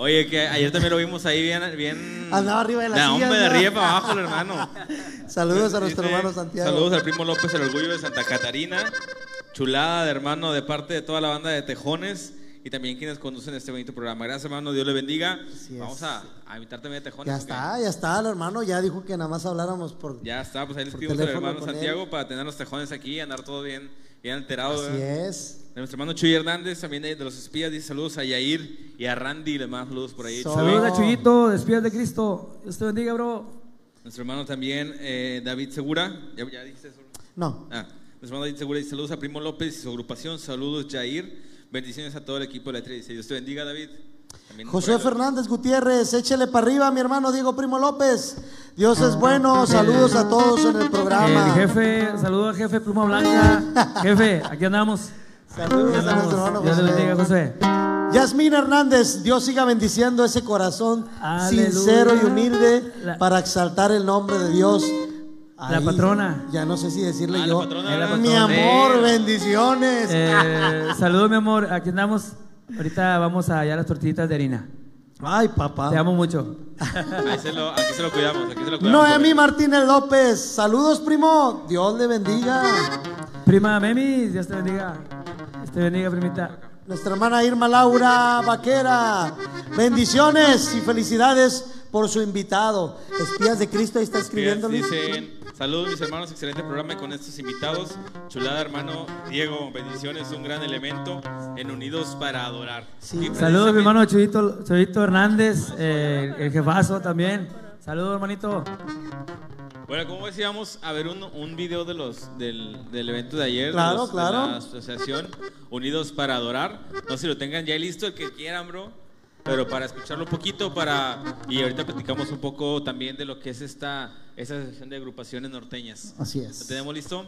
Oye, que ayer también lo vimos ahí bien. bien Andaba arriba de la Nah, silla, hombre, de arriba para abajo, el hermano. [LAUGHS] Saludos a nuestro hermano Santiago. Saludos al [LAUGHS] primo López, el orgullo de Santa Catarina. Chulada de hermano de parte de toda la banda de Tejones y también quienes conducen este bonito programa. Gracias, hermano. Dios le bendiga. Así. Vamos a, a invitar también a Tejones. Ya está, ya está, el hermano ya dijo que nada más habláramos por. Ya está, pues ahí les pedimos al hermano Santiago él. para tener los Tejones aquí y andar todo bien, bien alterado. Así ¿verdad? es. De nuestro hermano Chuy Hernández, también de de los espías, dice saludos a Yair y a Randy, le mando saludos por ahí. Saludos a Chuyito, despídate de Cristo. Dios te bendiga, bro. Nuestro hermano también, eh, David Segura. ¿Ya, ya dijiste eso? No. Ah, nuestro hermano David Segura dice saludos a Primo López y su agrupación. Saludos, Jair. Bendiciones a todo el equipo de la 3 Dios te bendiga, David. Ahí- Fernández Gutiérrez, échele para arriba, mi hermano Diego Primo López. Dios es bueno, saludos a todos en el El programa. jefe, saludos al jefe Pluma Blanca. [LAUGHS] jefe, aquí andamos. Saludos Aquí a nuestro hermano. Dios bendiga, José. José. Yasmín Hernández, Dios siga bendiciendo ese corazón Aleluya. sincero y humilde La- para exaltar el nombre de Dios. La patrona. Ya no sé si decirle Ah, la yo. patrona, Mi amor, bendiciones. Eh, saludos, mi amor. Aquí andamos. Ahorita vamos allá a las tortillitas de harina. Ay, papá. Te amo mucho. Ahí se lo, aquí se lo cuidamos, aquí se lo cuidamos. Noemí Martínez López, saludos, primo. Dios le bendiga. Prima Memi, Dios te bendiga. Dios te bendiga, primita. Nuestra hermana Irma Laura Vaquera. Bendiciones y felicidades por su invitado. Espías de Cristo, ahí está escribiendo. Luis. Dicen, saludos mis hermanos, excelente programa con estos invitados. Chulada hermano Diego, bendiciones, un gran elemento en Unidos para Adorar. Sí. Saludos, mi hermano Chuyito, Chuyito Hernández, eh, el jefazo también. Saludos, hermanito. Bueno, como decíamos, a ver un, un video de los, del, del evento de ayer. de Claro, los- de claro. la asociación Unidos para Adorar. No sé si lo tengan ya listo, el que quieran, bro. Pero para escucharlo un poquito, para y ahorita platicamos un poco también de lo que es esta, esta asociación de agrupaciones norteñas. Así ¿Lo es. tenemos listo?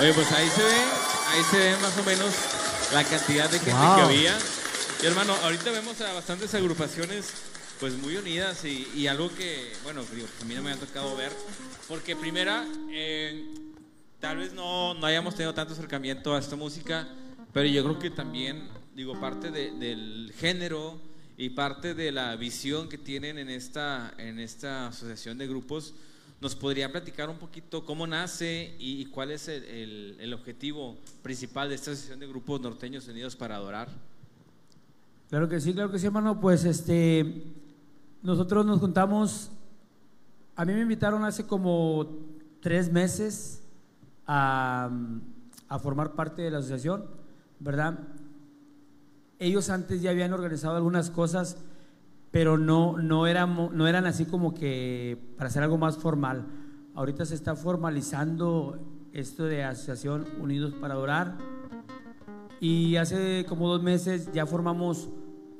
Oye, pues ahí se ve, ahí se ve más o menos la cantidad de gente Wow. que había. Y hermano, ahorita vemos a bastantes agrupaciones pues muy unidas y, y algo que, bueno, digo, a mí no me ha tocado ver, porque primera, eh, tal vez no, no hayamos tenido tanto acercamiento a esta música, pero yo creo que también, digo, parte de- del género y parte de la visión que tienen en esta, en esta asociación de grupos, ¿nos podrían platicar un poquito cómo nace y, cuál es el, objetivo principal de esta asociación de grupos norteños unidos para adorar? Claro que sí, claro que sí, hermano. Pues este, nosotros nos juntamos. A mí me invitaron hace como tres meses a formar parte de la asociación, ¿verdad? Ellos antes ya habían organizado algunas cosas, pero no, no, eran, no eran así como que para hacer algo más formal. Ahorita se está formalizando esto de Asociación Unidos para Adorar. Y hace como dos meses ya formamos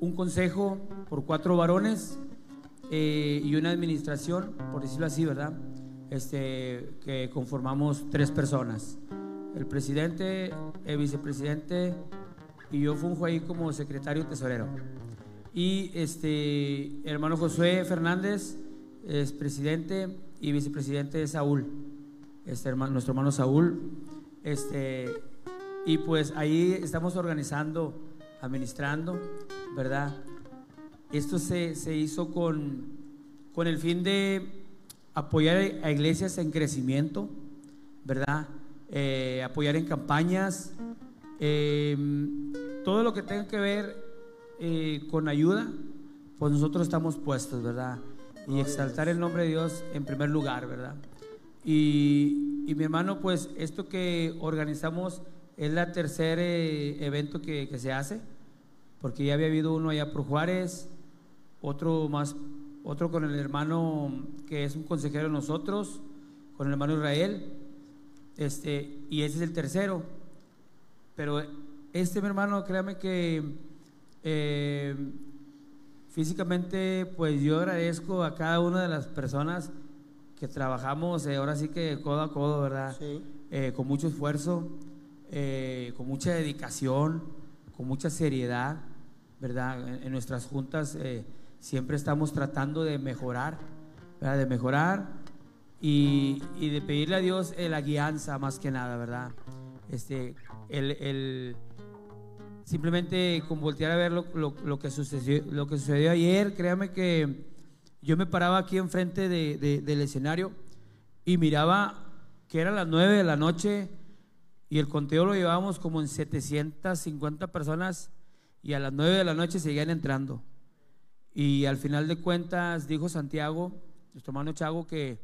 un consejo por cuatro varones eh, y una administración, por decirlo así, ¿verdad? Este, que conformamos tres personas. El presidente, el vicepresidente y yo funjo ahí como secretario tesorero. Y este, hermano Josué Fernández es presidente y vicepresidente de Saúl, este hermano, nuestro hermano Saúl. Este, y pues ahí estamos organizando, administrando, ¿verdad? Esto se, se hizo con, con el fin de apoyar a iglesias en crecimiento, ¿verdad? Eh, apoyar en campañas, eh, todo lo que tenga que ver eh, con ayuda, pues nosotros estamos puestos, ¿verdad? Y exaltar el nombre de Dios en primer lugar, ¿verdad? Y, y mi hermano, pues esto que organizamos es la tercer eh, evento que, que se hace, porque ya había habido uno allá por Juárez, otro más, otro con el hermano que es un consejero de nosotros, con el hermano Israel, este, y ese es el tercero. Pero este, mi hermano, créame que eh, físicamente, pues yo agradezco a cada una de las personas que trabajamos, eh, ahora sí que codo a codo, ¿verdad? Sí. Eh, con mucho esfuerzo, con mucha dedicación, con mucha seriedad, ¿verdad? En, en nuestras juntas siempre estamos tratando de mejorar, ¿verdad? De mejorar y, y de pedirle a Dios la guianza más que nada, ¿verdad? Este, el, el- simplemente con voltear a ver lo, lo- lo que sucedió, lo que sucedió ayer, créame que yo me paraba aquí enfrente de- de- del escenario y miraba que eran las 9 de la noche y el conteo lo llevábamos como en 750 personas y a las 9 de la noche seguían entrando. Y al final de cuentas dijo Santiago, nuestro hermano Chago, que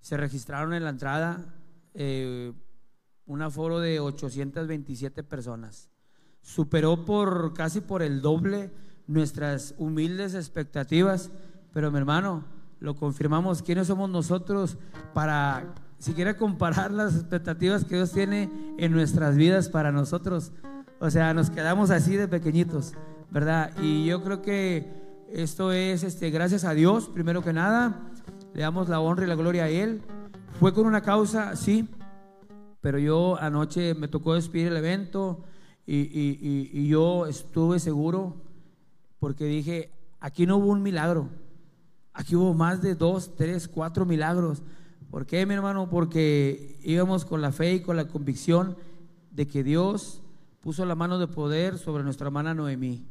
se registraron en la entrada eh, un aforo de 827 personas. Superó por casi por el doble nuestras humildes expectativas, pero mi hermano, lo confirmamos, ¿quiénes somos nosotros para siquiera comparar las expectativas que Dios tiene en nuestras vidas para nosotros? O sea, nos quedamos así de pequeñitos, ¿verdad? Y yo creo que esto es este, gracias a Dios, primero que nada, le damos la honra y la gloria a Él. Fue con una causa, sí, pero yo anoche me tocó despedir el evento y, y- y- yo estuve seguro porque dije, aquí no hubo un milagro, aquí hubo más de dos, tres, cuatro milagros. ¿Por qué, mi hermano? Porque íbamos con la fe y con la convicción de que Dios puso la mano de poder sobre nuestra hermana Noemí.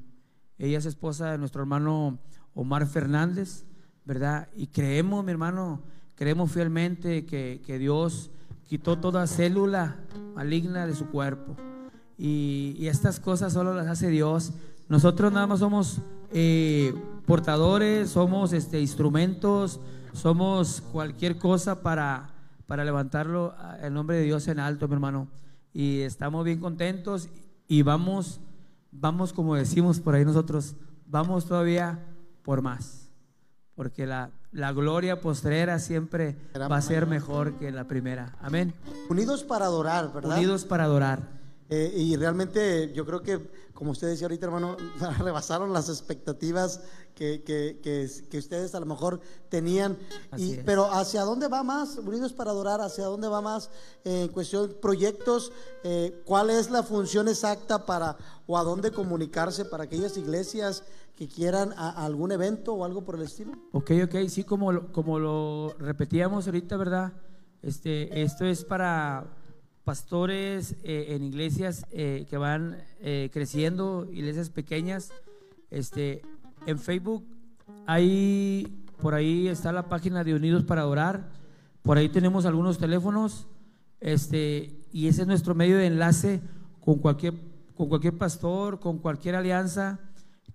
Ella es esposa de nuestro hermano Omar Fernández, ¿verdad? Y creemos, mi hermano, creemos fielmente que, que Dios quitó toda célula maligna de su cuerpo. Y, y estas cosas solo las hace Dios. Nosotros nada más somos eh, portadores, somos este, instrumentos, somos cualquier cosa para, para levantarlo el nombre de Dios en alto, mi hermano. Y estamos bien contentos y vamos, vamos como decimos por ahí nosotros, vamos todavía por más. Porque la, la gloria postrera siempre va a ser mejor que la primera. Amén. Unidos para adorar, ¿verdad? Unidos para adorar. Eh, y realmente yo creo que, como usted decía ahorita, hermano, [LAUGHS] rebasaron las expectativas que, que- que- que ustedes a lo mejor tenían. Y, pero ¿hacia dónde va más? Unidos para adorar, ¿hacia dónde va más eh, en cuestión proyectos? Eh, ¿Cuál es la función exacta para o a dónde comunicarse para aquellas iglesias que quieran a- a algún evento o algo por el estilo? Ok, ok, sí, como, lo- como lo repetíamos ahorita, ¿verdad? Este, esto es para pastores eh, en iglesias eh, que van eh, creciendo, iglesias pequeñas. Este, en Facebook, ahí, por ahí está la página de Unidos para Orar. Por ahí tenemos algunos teléfonos. Este, y ese es nuestro medio de enlace con cualquier, con cualquier pastor, con cualquier alianza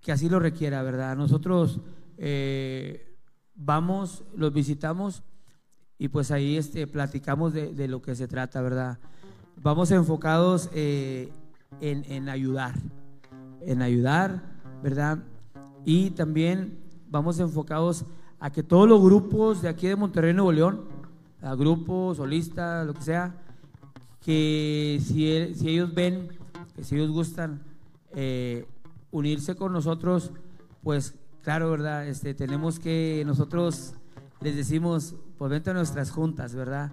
que así lo requiera, ¿verdad? Nosotros eh, vamos, los visitamos y pues ahí este, platicamos de lo que se trata, ¿verdad? Vamos enfocados eh, en, en ayudar, en ayudar, ¿verdad? Y también vamos enfocados a que todos los grupos de aquí de Monterrey, Nuevo León, a grupos, solistas, lo que sea, que si, si ellos ven, que si ellos gustan eh, unirse con nosotros, pues claro, ¿verdad? Este, tenemos que nosotros les decimos, pues vente a nuestras juntas, ¿verdad?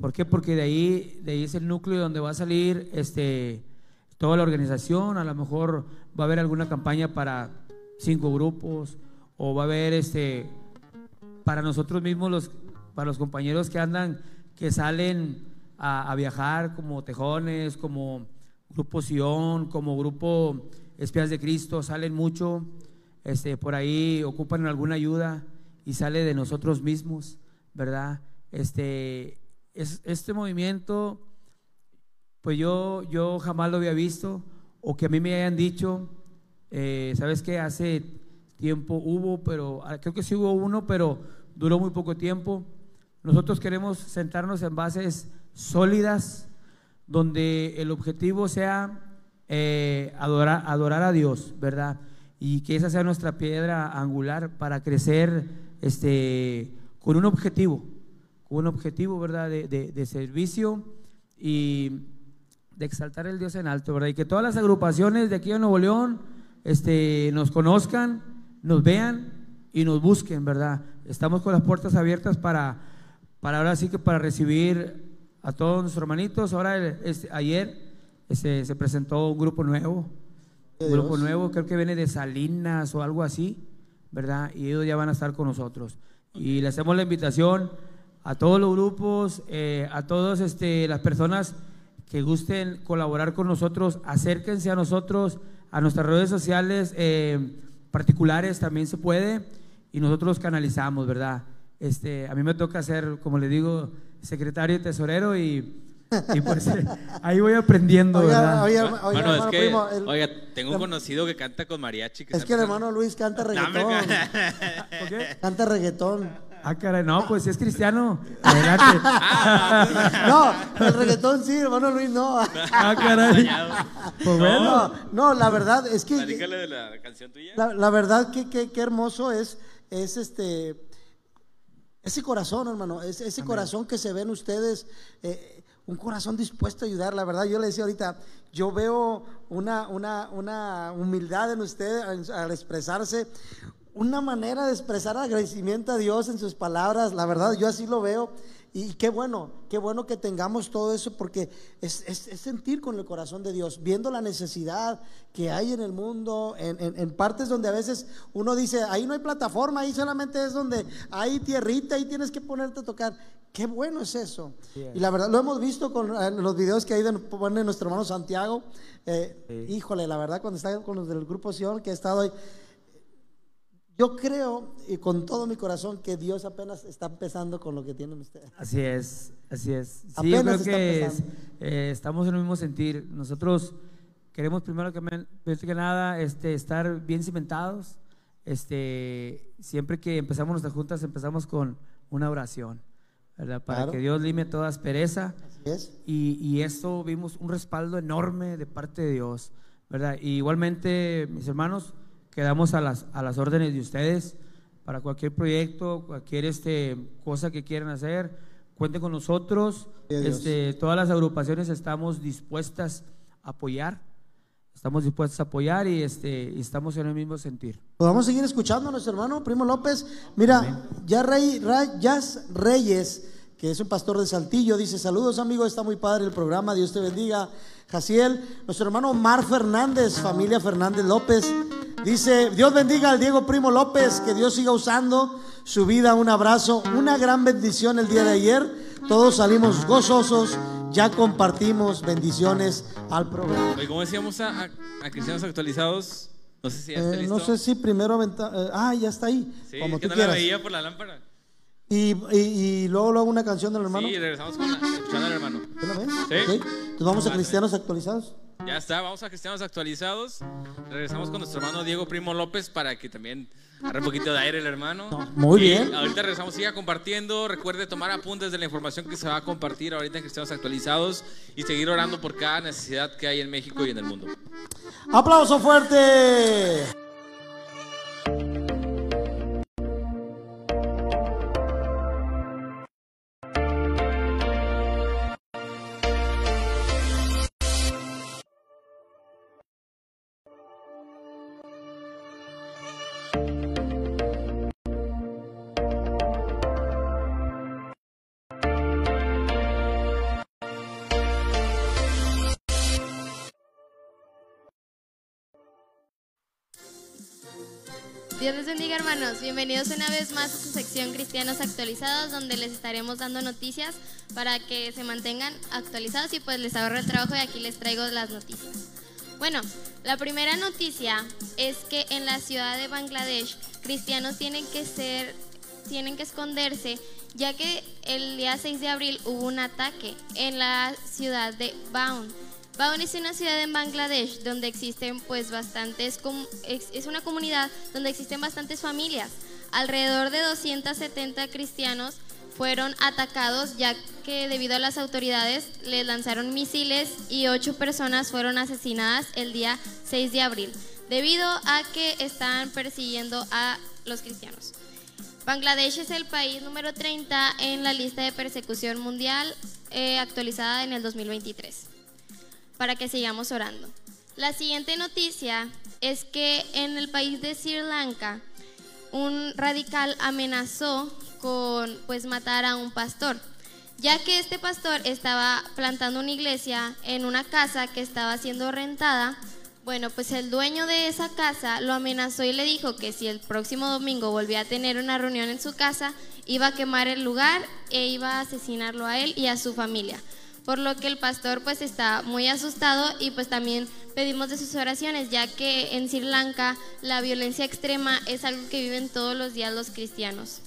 ¿Por qué? Porque de ahí, de ahí es el núcleo donde va a salir este, toda la organización, a lo mejor va a haber alguna campaña para cinco grupos, o va a haber este, para nosotros mismos, los, para los compañeros que andan, que salen a, viajar como Tejones, como Grupo Sion, como Grupo Espías de Cristo, salen mucho, este, por ahí ocupan alguna ayuda y sale de nosotros mismos, ¿verdad? Este, es, este movimiento, pues yo, yo jamás lo había visto, o que a mí me hayan dicho, eh, ¿sabes qué? Hace tiempo hubo, pero ah, creo que sí hubo uno, pero duró muy poco tiempo, nosotros queremos sentarnos en bases sólidas, donde el objetivo sea eh, adorar, adorar a Dios, ¿verdad? Y que esa sea nuestra piedra angular para crecer este, con un objetivo, un objetivo, ¿verdad? De, de- de servicio y de exaltar el Dios en alto, ¿verdad? Y que todas las agrupaciones de aquí de Nuevo León este, nos conozcan, nos vean y nos busquen, ¿verdad? Estamos con las puertas abiertas para, para ahora sí que para recibir a todos nuestros hermanitos. Ahora, este, ayer este, se presentó un grupo nuevo, un grupo nuevo, creo que viene de Salinas o algo así, ¿verdad? Y ellos ya van a estar con nosotros. Y le hacemos la invitación a todos los grupos, eh, a todas este, las personas que gusten colaborar con nosotros, acérquense a nosotros, a nuestras redes sociales eh, particulares también se puede y nosotros canalizamos, ¿verdad? Este, a mí me toca ser, como le digo, secretario y tesorero y, y pues [LAUGHS] ahí voy aprendiendo, Oiga, ¿verdad? oiga, oiga, es hermano que, primo, el- oiga, tengo un conocido que canta con mariachi. Que es que el hermano Luis canta No, reggaetón. [LAUGHS] ¿Por qué? Canta reggaetón. Ah, caray, no, pues si es cristiano, [LAUGHS] adelante. [LAUGHS] No, el reggaetón sí, hermano Luis no. Ah, caray. Pues bueno. No, no, la verdad es que Platícale de la canción tuya. la, la verdad que, que, que hermoso es, es este ese corazón, hermano, es, ese corazón que se ven ustedes, eh, un corazón dispuesto a ayudar, la verdad, yo le decía ahorita, yo veo una, una, una humildad en ustedes al expresarse, una manera de expresar agradecimiento a Dios en sus palabras, la verdad, yo así lo veo. Y qué bueno, qué bueno que tengamos todo eso porque es, es- es sentir con el corazón de Dios, viendo la necesidad que hay en el mundo, en, en- en partes donde a veces uno dice, ahí no hay plataforma, ahí solamente es donde hay tierrita, ahí tienes que ponerte a tocar. Qué bueno es eso. Y la verdad, lo hemos visto con los videos que hay de pone nuestro hermano Santiago. Eh, Híjole, la verdad, cuando está con los del grupo Sion, que ha estado ahí, yo creo y con todo mi corazón que Dios apenas está empezando con lo que tienen ustedes. Así es, así es. Sí, Apenas yo creo que es- eh, estamos en el mismo sentir. Nosotros queremos primero que, que nada este, estar bien cimentados. Este, siempre que empezamos nuestras juntas empezamos con una oración, ¿verdad? Para Claro. que Dios limpie toda aspereza. Así es. Y, y esto vimos un respaldo enorme de parte de Dios, ¿verdad? Y igualmente, mis hermanos, quedamos a las, a las órdenes de ustedes para cualquier proyecto, cualquier este, cosa que quieran hacer. Cuenten con nosotros. Este, todas las agrupaciones estamos dispuestas a apoyar. Estamos dispuestos a apoyar y, este, estamos en el mismo sentir. Pues vamos a seguir escuchando a nuestro hermano Primo López. Mira, ya Rey, Jazz Reyes, que es un pastor de Saltillo, dice: Saludos, amigo, está muy padre el programa, Dios te bendiga. Jaciel, nuestro hermano Mar Fernández, familia Fernández López, dice: Dios bendiga al Diego Primo López, que Dios siga usando su vida. Un abrazo, una gran bendición el día de ayer. Todos salimos gozosos, ya compartimos bendiciones al programa. Oye, ¿cómo decíamos a, a- a Cristianos Actualizados? No sé si ya está Eh, listo. no sé si primero aventa- eh, ah, ya está ahí. Sí, como tú no la quieras. veía por la lámpara. Y, y, y luego, luego una canción del hermano. Sí, regresamos con la, escuchando al hermano. ¿Tú la ves? Sí. Entonces vamos a Cristianos Actualizados. Ya está, vamos a Cristianos Actualizados. Regresamos con nuestro hermano Diego Primo López para que también agarre un poquito de aire el hermano. muy Y bien. Ahorita regresamos, siga compartiendo. Recuerde tomar apuntes de la información que se va a compartir ahorita en Cristianos Actualizados y seguir orando por cada necesidad que hay en México y en el mundo. ¡Aplauso fuerte! Dios les bendiga hermanos, bienvenidos una vez más a su sección Cristianos Actualizados donde les estaremos dando noticias para que se mantengan actualizados y pues les ahorro el trabajo y aquí les traigo las noticias. Bueno, la primera noticia es que en la ciudad de Bangladesh cristianos tienen que ser, tienen que esconderse ya que el día 6 de abril hubo un ataque en la ciudad de Baun. Baun es una ciudad en Bangladesh donde existen pues bastantes, es una comunidad donde existen bastantes familias. Alrededor de 270 cristianos fueron atacados ya que debido a las autoridades les lanzaron misiles y ocho personas fueron asesinadas el día 6 de abril debido a que estaban persiguiendo a los cristianos. Bangladesh es el país número 30 en la lista de persecución mundial eh, actualizada en el 2023. Para que sigamos orando. La siguiente noticia es que en el país de Sri Lanka un radical amenazó con pues matar a un pastor, ya que este pastor estaba plantando una iglesia en una casa que estaba siendo rentada. Bueno, pues el dueño de esa casa lo amenazó y le dijo que si el próximo domingo volvía a tener una reunión en su casa, iba a quemar el lugar e iba a asesinarlo a él y a su familia. Por lo que el pastor pues está muy asustado y pues también pedimos de sus oraciones, ya que en Sri Lanka la violencia extrema es algo que viven todos los días los cristianos.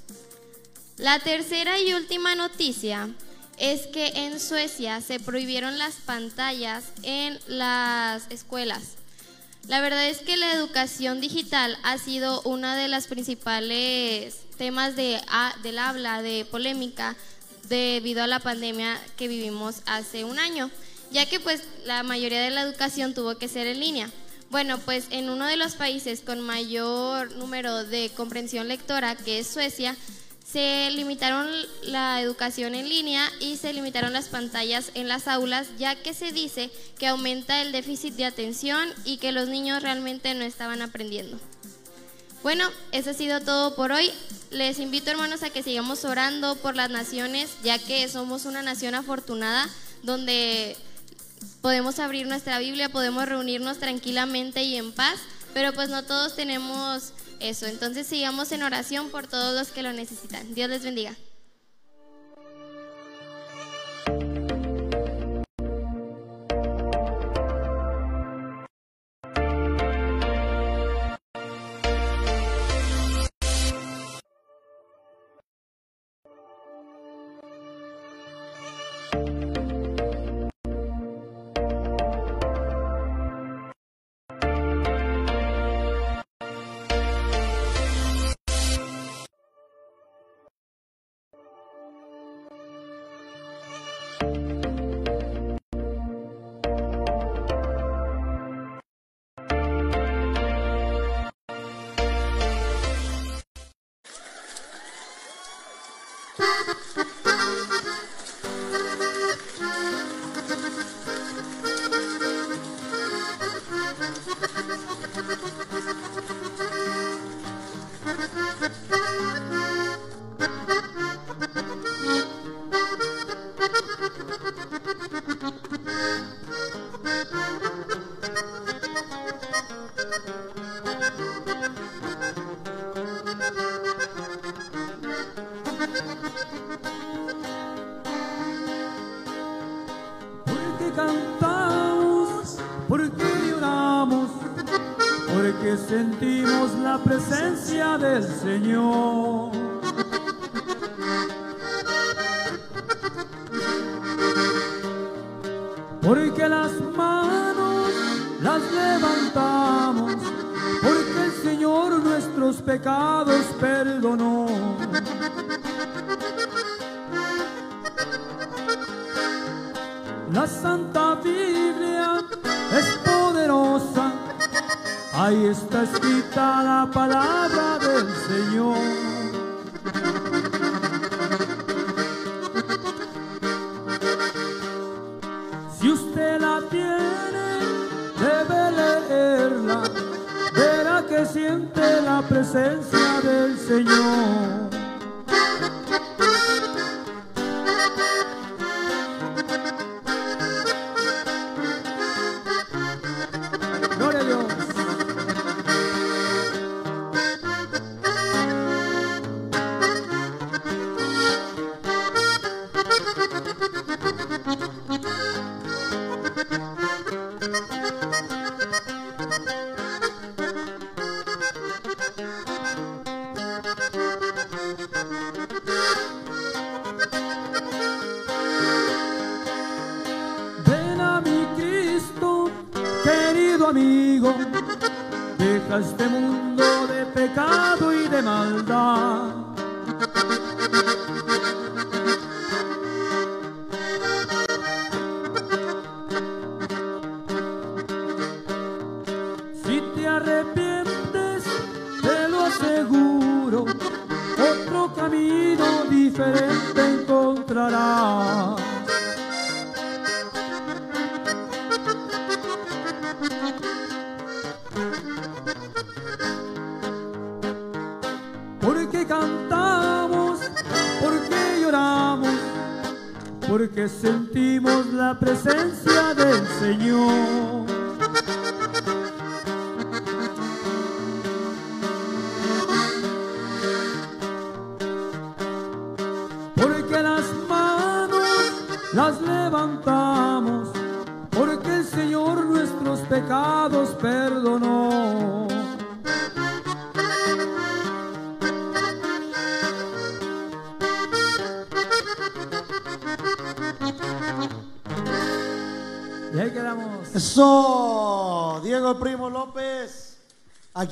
La tercera y última noticia es que en Suecia se prohibieron las pantallas en las escuelas. La verdad es que la educación digital ha sido una de las principales temas de, del habla, de polémica, debido a la pandemia que vivimos hace un año, ya que pues la mayoría de la educación tuvo que ser en línea. Bueno, pues en uno de los países con mayor número de comprensión lectora, que es Suecia, se limitaron la educación en línea y se limitaron las pantallas en las aulas, ya que se dice que aumenta el déficit de atención y que los niños realmente no estaban aprendiendo. Bueno, eso ha sido todo por hoy. Les invito hermanos a que sigamos orando por las naciones, ya que somos una nación afortunada donde podemos abrir nuestra Biblia, podemos reunirnos tranquilamente y en paz, pero pues no todos tenemos eso. Entonces sigamos en oración por todos los que lo necesitan. Dios les bendiga.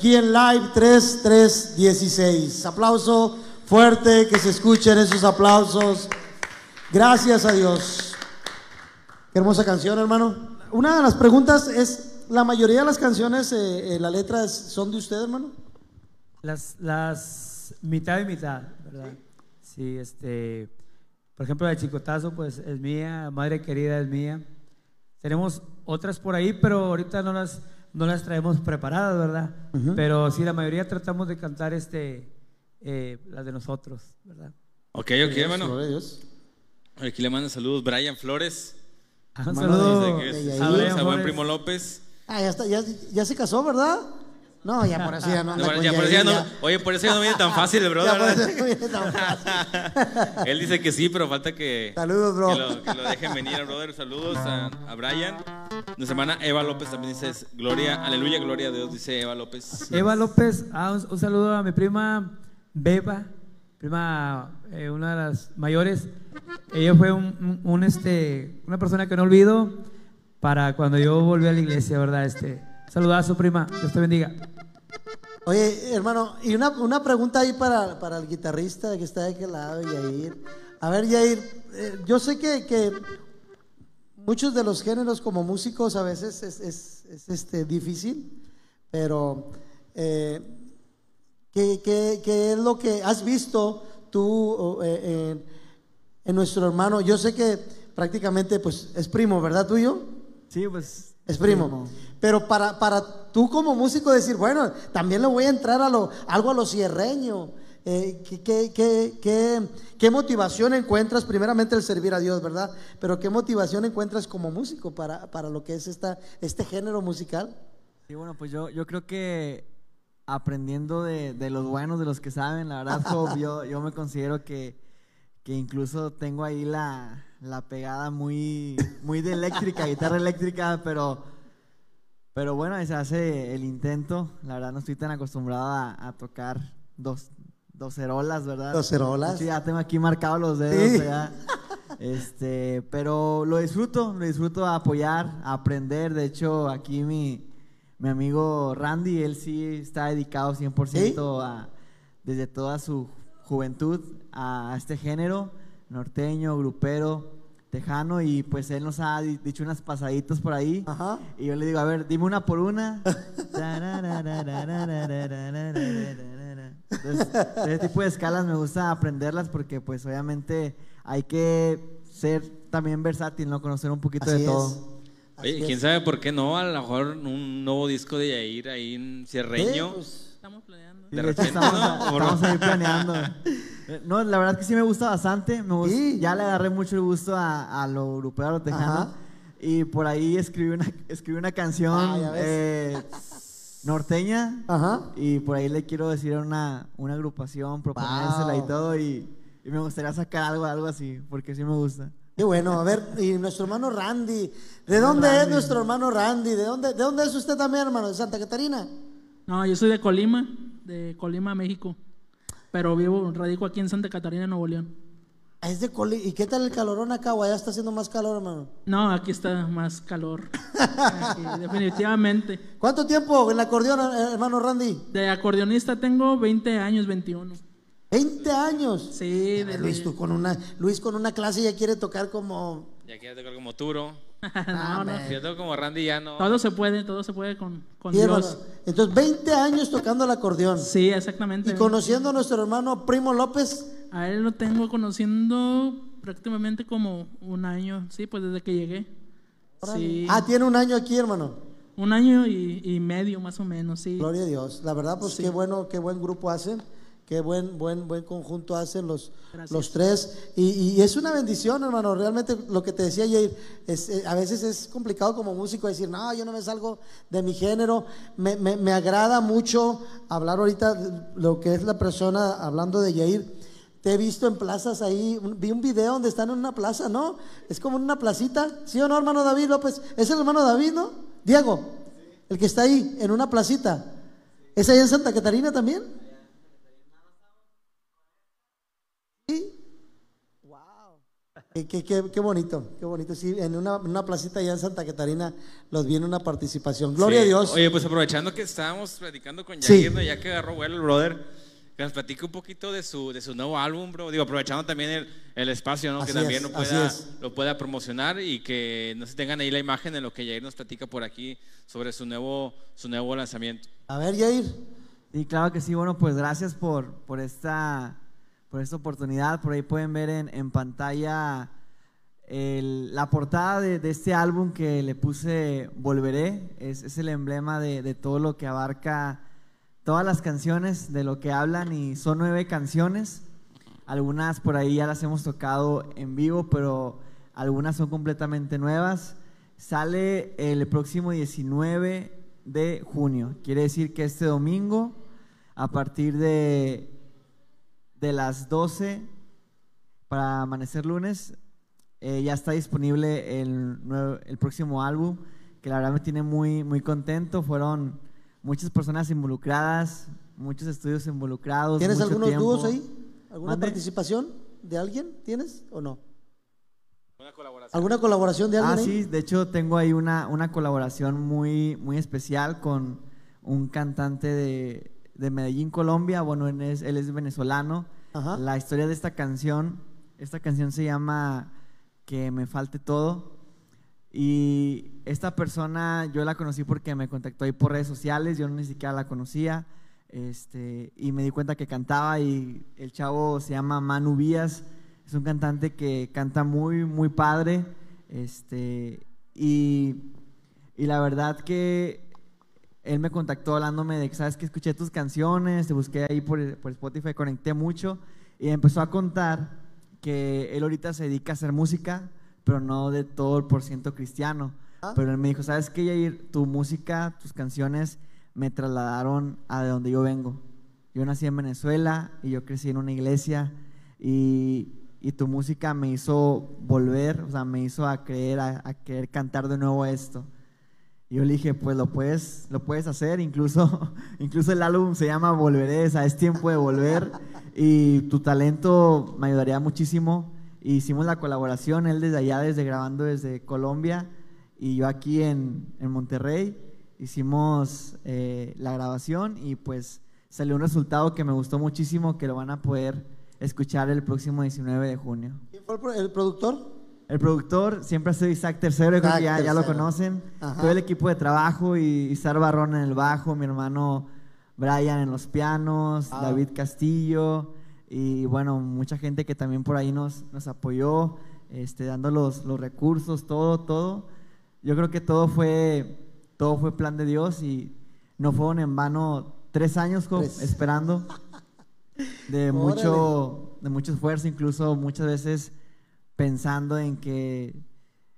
Aquí en Live 3316. Aplauso fuerte, que se escuchen esos aplausos. Gracias a Dios. Qué hermosa canción, hermano. Una de las preguntas es, ¿la mayoría de las canciones, eh, eh, la letra es- son de usted, hermano? Las, las mitad y mitad, ¿verdad? Sí, este, por ejemplo, la de Chicotazo, pues es mía, Madre Querida es mía. Tenemos otras por ahí, pero ahorita no las, no las traemos preparadas, ¿verdad? Pero sí, la mayoría tratamos de cantar este, eh, las de nosotros, ¿verdad? Ok, ok, hermano. Aquí le mando saludos Brian Flores. Ah, Un saludo que es- a saludos Brian a buen primo López. Ah, ya, está, ya, ya se casó, ¿verdad? No, ya por eso ya no anda Ya, con ya por eso ya no- oye, por eso ya no viene tan fácil [LAUGHS] el Ya brother. por eso ¿verdad? no viene tan fácil. Él dice que sí, pero falta que, Saludos, bro. que, lo, que lo dejen venir brother. Saludos a, a Brian. Nuestra hermana Eva López también dice Gloria, aleluya, gloria a Dios, dice Eva López. Eva López, ah, un, un saludo a mi prima Beba, prima, eh, una de las mayores. Ella fue un, un- un, este, una persona que no olvido para cuando yo volví a la iglesia, ¿verdad? Este, saludazo, prima, Dios te bendiga. Oye, hermano, y una, una pregunta ahí para, para el guitarrista que está de aquel lado, Yair. A ver, Yair, eh, yo sé que, que muchos de los géneros como músicos a veces es, es- es, este, difícil, pero eh, ¿qué, qué- qué es lo que has visto tú eh, en, en nuestro hermano? Yo sé que prácticamente pues es primo, ¿verdad tuyo? Sí, pues. Es primo. Pero para, para tú como músico decir, bueno, también le voy a entrar a lo, algo a lo cierreño. Eh, ¿qué, qué, qué, qué- qué motivación encuentras? Primeramente el servir a Dios, ¿verdad? Pero ¿qué motivación encuentras como músico para, para lo que es esta, este género musical? Sí, bueno, pues yo, yo creo que aprendiendo de, de los buenos, de los que saben, la verdad, Job, [LAUGHS] yo, yo me considero que, que incluso tengo ahí la, la pegada muy, muy de eléctrica, guitarra eléctrica, pero, pero bueno, se hace el intento. La verdad, no estoy tan acostumbrado a, a tocar dos, docerolas, ¿verdad? Docerolas. Sí, ya tengo aquí marcados los dedos. Sí. Este, pero lo disfruto, lo disfruto a apoyar, a aprender. De hecho, aquí mi, mi amigo Randy, él sí está dedicado 100% a, desde toda su juventud a este género, norteño, grupero, tejano, y pues él nos ha di- dicho unas pasaditas por ahí. Ajá. Y yo le digo, a ver, dime una por una. [LAUGHS] Entonces, ese tipo de escalas me gusta aprenderlas porque pues obviamente hay que ser también versátil, ¿no? Conocer un poquito Así de es. todo. Oye, quién sabe por qué no, a lo mejor un nuevo disco de Yair ahí en Cierreño. Pues, Estamos planeando. De hecho, repente, estamos, ¿no? estamos ahí planeando. [LAUGHS] No, la verdad que sí me gusta bastante. Me gusta- Sí. Ya le agarré mucho el gusto a, a lo europeo, a lo tejano. Ajá. Y por ahí escribí una, escribí una canción Ah, eh, norteña. Ajá. Y por ahí le quiero decir a una, una agrupación, proponérsela y Wow. todo. Y, y me gustaría sacar algo, algo así, porque sí me gusta. Qué bueno, a ver, y nuestro hermano Randy, ¿de dónde es nuestro hermano Randy? ¿De dónde, ¿De dónde es usted también, hermano? ¿De Santa Catarina? No, yo soy de Colima, de Colima, México. Pero vivo, radico aquí en Santa Catarina, Nuevo León. Ah, Es de Coli. ¿Y qué tal el calorón acá? ¿O allá está haciendo más calor, hermano? No, aquí está más calor. [LAUGHS] Aquí, definitivamente. ¿Cuánto tiempo en el acordeón, eh, hermano Randy? De acordeonista tengo 20 años, 21. 20 años. Sí, ver, Luis, tú con una, Luis con una clase ya quiere tocar como... Ya quiero tocar como Turo. [LAUGHS] no, no. Si yo toco como Randy ya no. Todo se puede, todo se puede con, con hermano. Dios. Entonces, 20 años tocando el acordeón. Sí, exactamente. Y conociendo a nuestro hermano Primo López. A él lo tengo conociendo prácticamente como un año, sí, pues desde que llegué. Sí, Ah, tiene un año aquí, hermano. un año y, y medio más o menos, sí. Gloria a Dios. La verdad, pues qué bueno, qué buen grupo hacen. Qué buen, buen, buen conjunto hacen los, Gracias. los tres. Y, y es una bendición, hermano. Realmente lo que te decía Jair, es, eh, a veces es complicado como músico decir, no, yo no me salgo de mi género. Me, me, me agrada mucho hablar ahorita de lo que es la persona hablando de Jair. Te he visto en plazas ahí, un- vi un video donde están en una plaza, ¿no? Es como en una placita, ¿sí o no, hermano David López? Es el hermano David, ¿no? Diego, el que está ahí, en una placita. ¿Es allá en Santa Catarina también? Sí. Wow. Qué, qué- qué- qué bonito, qué bonito. Sí, en una, una placita allá en Santa Catarina los vi en una participación. Gloria Sí. a Dios. Oye, pues aprovechando que estábamos platicando con Sí. Yair, ¿no? ya que agarró vuelo el brother, que nos platique un poquito de su, de su nuevo álbum, bro. Digo, aprovechando también el, el espacio, ¿no? Así que también es, lo, así pueda, es. lo pueda promocionar y que no se tengan ahí la imagen de lo que Yair nos platica por aquí sobre su nuevo, su nuevo lanzamiento. A ver, Jair. Y claro que sí, bueno, pues gracias por, por, esta, por esta oportunidad. Por ahí pueden ver en, en pantalla la portada de, de este álbum que le puse Volveré. Es, es el emblema de, de todo lo que abarca todas las canciones, de lo que hablan y son nueve canciones. Algunas por ahí ya las hemos tocado en vivo, pero algunas son completamente nuevas. Sale el próximo 19 de junio. Quiere decir que este domingo, a partir de, de las 12 para amanecer lunes, eh, ya está disponible el, nuevo- el próximo álbum, que la verdad me tiene muy, muy contento. Fueron muchas personas involucradas, muchos estudios involucrados. ¿Tienes mucho algunos tiempo. dúos ahí? ¿Alguna Mande. participación de alguien? ¿Tienes o no? Una colaboración. ¿Alguna colaboración de alguien Ah, ahí? sí, de hecho tengo ahí una, una colaboración muy, muy especial con un cantante de, de Medellín, Colombia. Bueno, él es, él es venezolano. Ajá. La historia de esta canción, esta canción se llama Que me falte todo. Y esta persona yo la conocí porque me contactó ahí por redes sociales, yo ni siquiera la conocía. Este, y me di cuenta que cantaba y el chavo se llama Manu Vías, es un cantante que canta muy, muy padre. Este, y, y la verdad que él me contactó hablándome de que, sabes que escuché tus canciones, te busqué ahí por, por Spotify, conecté mucho y empezó a contar que él ahorita se dedica a hacer música, pero no de todo el por ciento cristiano. Ah. Pero él me dijo, ¿sabes qué, Yair? Tu música, tus canciones me trasladaron a de donde yo vengo. Yo nací en Venezuela y yo crecí en una iglesia y, y tu música me hizo volver, o sea, me hizo a creer, a, a querer cantar de nuevo esto. Y yo le dije, pues lo puedes, lo puedes hacer, incluso, [LAUGHS] incluso el álbum se llama Volveré, o es tiempo de volver y tu talento me ayudaría muchísimo. Y hicimos la colaboración, él desde allá, desde grabando desde Colombia y yo aquí en, en Monterrey. Hicimos eh, la grabación y pues salió un resultado que me gustó muchísimo, que lo van a poder escuchar el próximo 19 de junio. ¿Quién fue el productor? El productor siempre ha sido Isaac Tercero, Isaac ya, ya lo conocen. Ajá. Todo el equipo de trabajo y Isar Barrón en el bajo, mi hermano Brian en los pianos, Ah. David Castillo y bueno, mucha gente que también por ahí nos, nos apoyó, este, dando los, los recursos, todo, todo. Yo creo que todo fue, todo fue plan de Dios y no fueron en vano tres años Tres. esperando [LAUGHS] de mucho, de mucho esfuerzo, incluso muchas veces pensando en que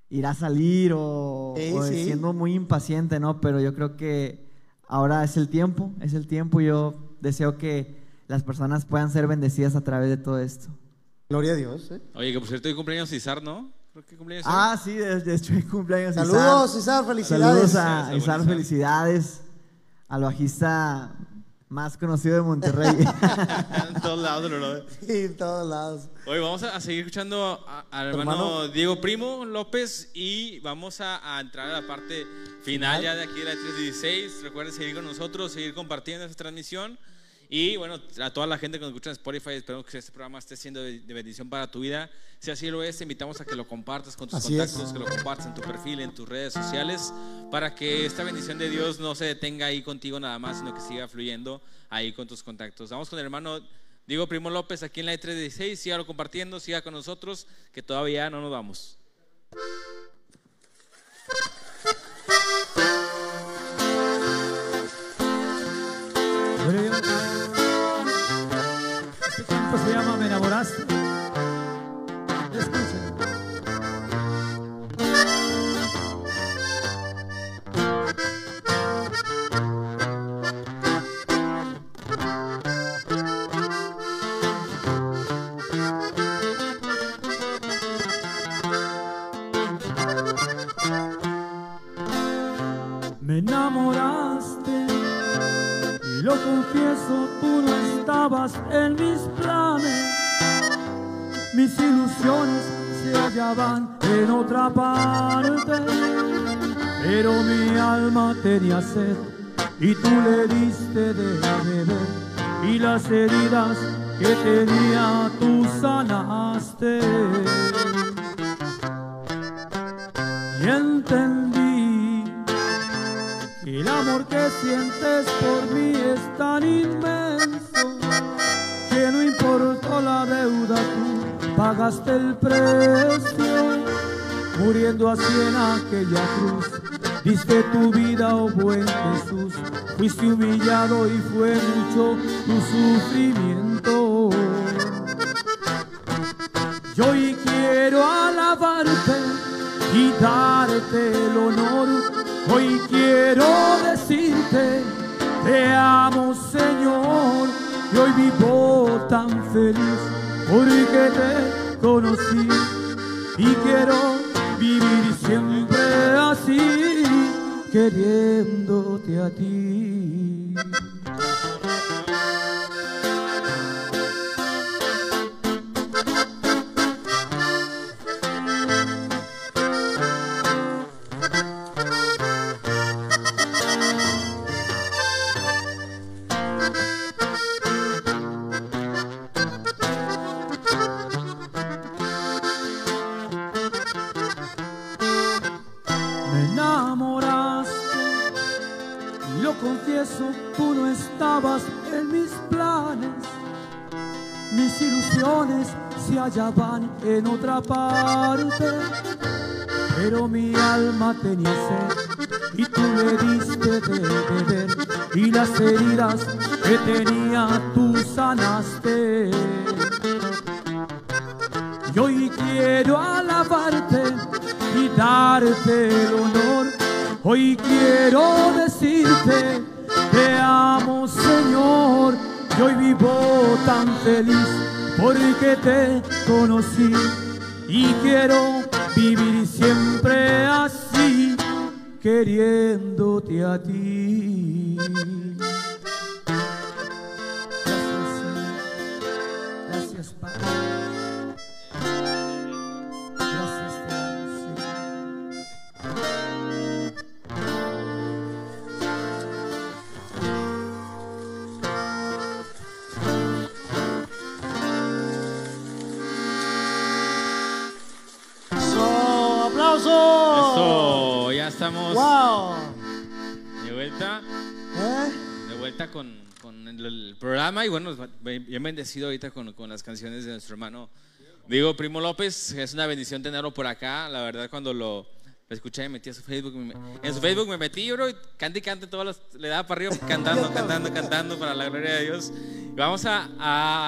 irá a salir o, Sí, o sí. siendo muy impaciente, ¿no? Pero yo creo que ahora es el tiempo, es el tiempo y yo deseo que las personas puedan ser bendecidas a través de todo esto. Gloria a Dios. ¿eh? Oye, que por cierto, hoy cumpleaños Isar, ¿no? Creo que cumpleaños hoy. Ah, sí, de, de hecho, cumpleaños. Saludos, Isar, felicidades. Saludos a Isar. felicidades al bajista más conocido de Monterrey. [LAUGHS] en todos lados. Sí, en todos lados. Hoy vamos a, seguir escuchando al ¿Tu hermano, hermano? Diego Primo López y vamos a, a entrar a la parte final ya de aquí de la 316. Recuerden seguir con nosotros, seguir compartiendo esta transmisión. Y bueno, a toda la gente que nos escucha en Spotify, esperamos que este programa esté siendo de, de bendición para tu vida. Si así lo es, te invitamos a que lo compartas con tus Así es. contactos, que lo compartas en tu perfil, en tus redes sociales, para que esta bendición de Dios no se detenga ahí contigo nada más, sino que siga fluyendo ahí con tus contactos. Vamos con el hermano Digo Primo López aquí en la E316, sígalo compartiendo, siga con nosotros, que todavía no nos vamos. Estabas en mis planes. Mis ilusiones se hallaban en otra parte, pero mi alma tenía sed y tú le diste de beber y las heridas que tenía tú sanaste. Amor que sientes por mí es tan inmenso que no importó la deuda, tú pagaste el precio, muriendo así en aquella cruz. Diste tu vida, oh buen Jesús, fuiste humillado y fue mucho tu sufrimiento. Yo hoy quiero alabarte y darte el honor. Hoy quiero decirte, te amo Señor. Y hoy vivo tan feliz porque te conocí. Y quiero vivir siempre así, queriéndote a ti. Estabas en mis planes. Mis ilusiones se hallaban en otra parte, pero mi alma tenía sed y tú le diste de beber y las heridas que tenía tú sanaste. Y hoy quiero alabarte y darte el honor. Hoy quiero decirte, te amo Señor. Y hoy vivo tan feliz porque te conocí. Y quiero vivir siempre así, queriéndote a ti. Estamos Wow. de vuelta, ¿Eh? de vuelta con, con el, el programa y bueno, bien bendecido ahorita con, con las canciones de nuestro hermano Digo, Primo López, es una bendición tenerlo por acá. La verdad, cuando lo, lo escuché, me metí a su Facebook. me- en su Facebook me metí, bro, y cante y cante, todas las, le daba para arriba, cantando, cantando, cantando, para la gloria de Dios. Y vamos a,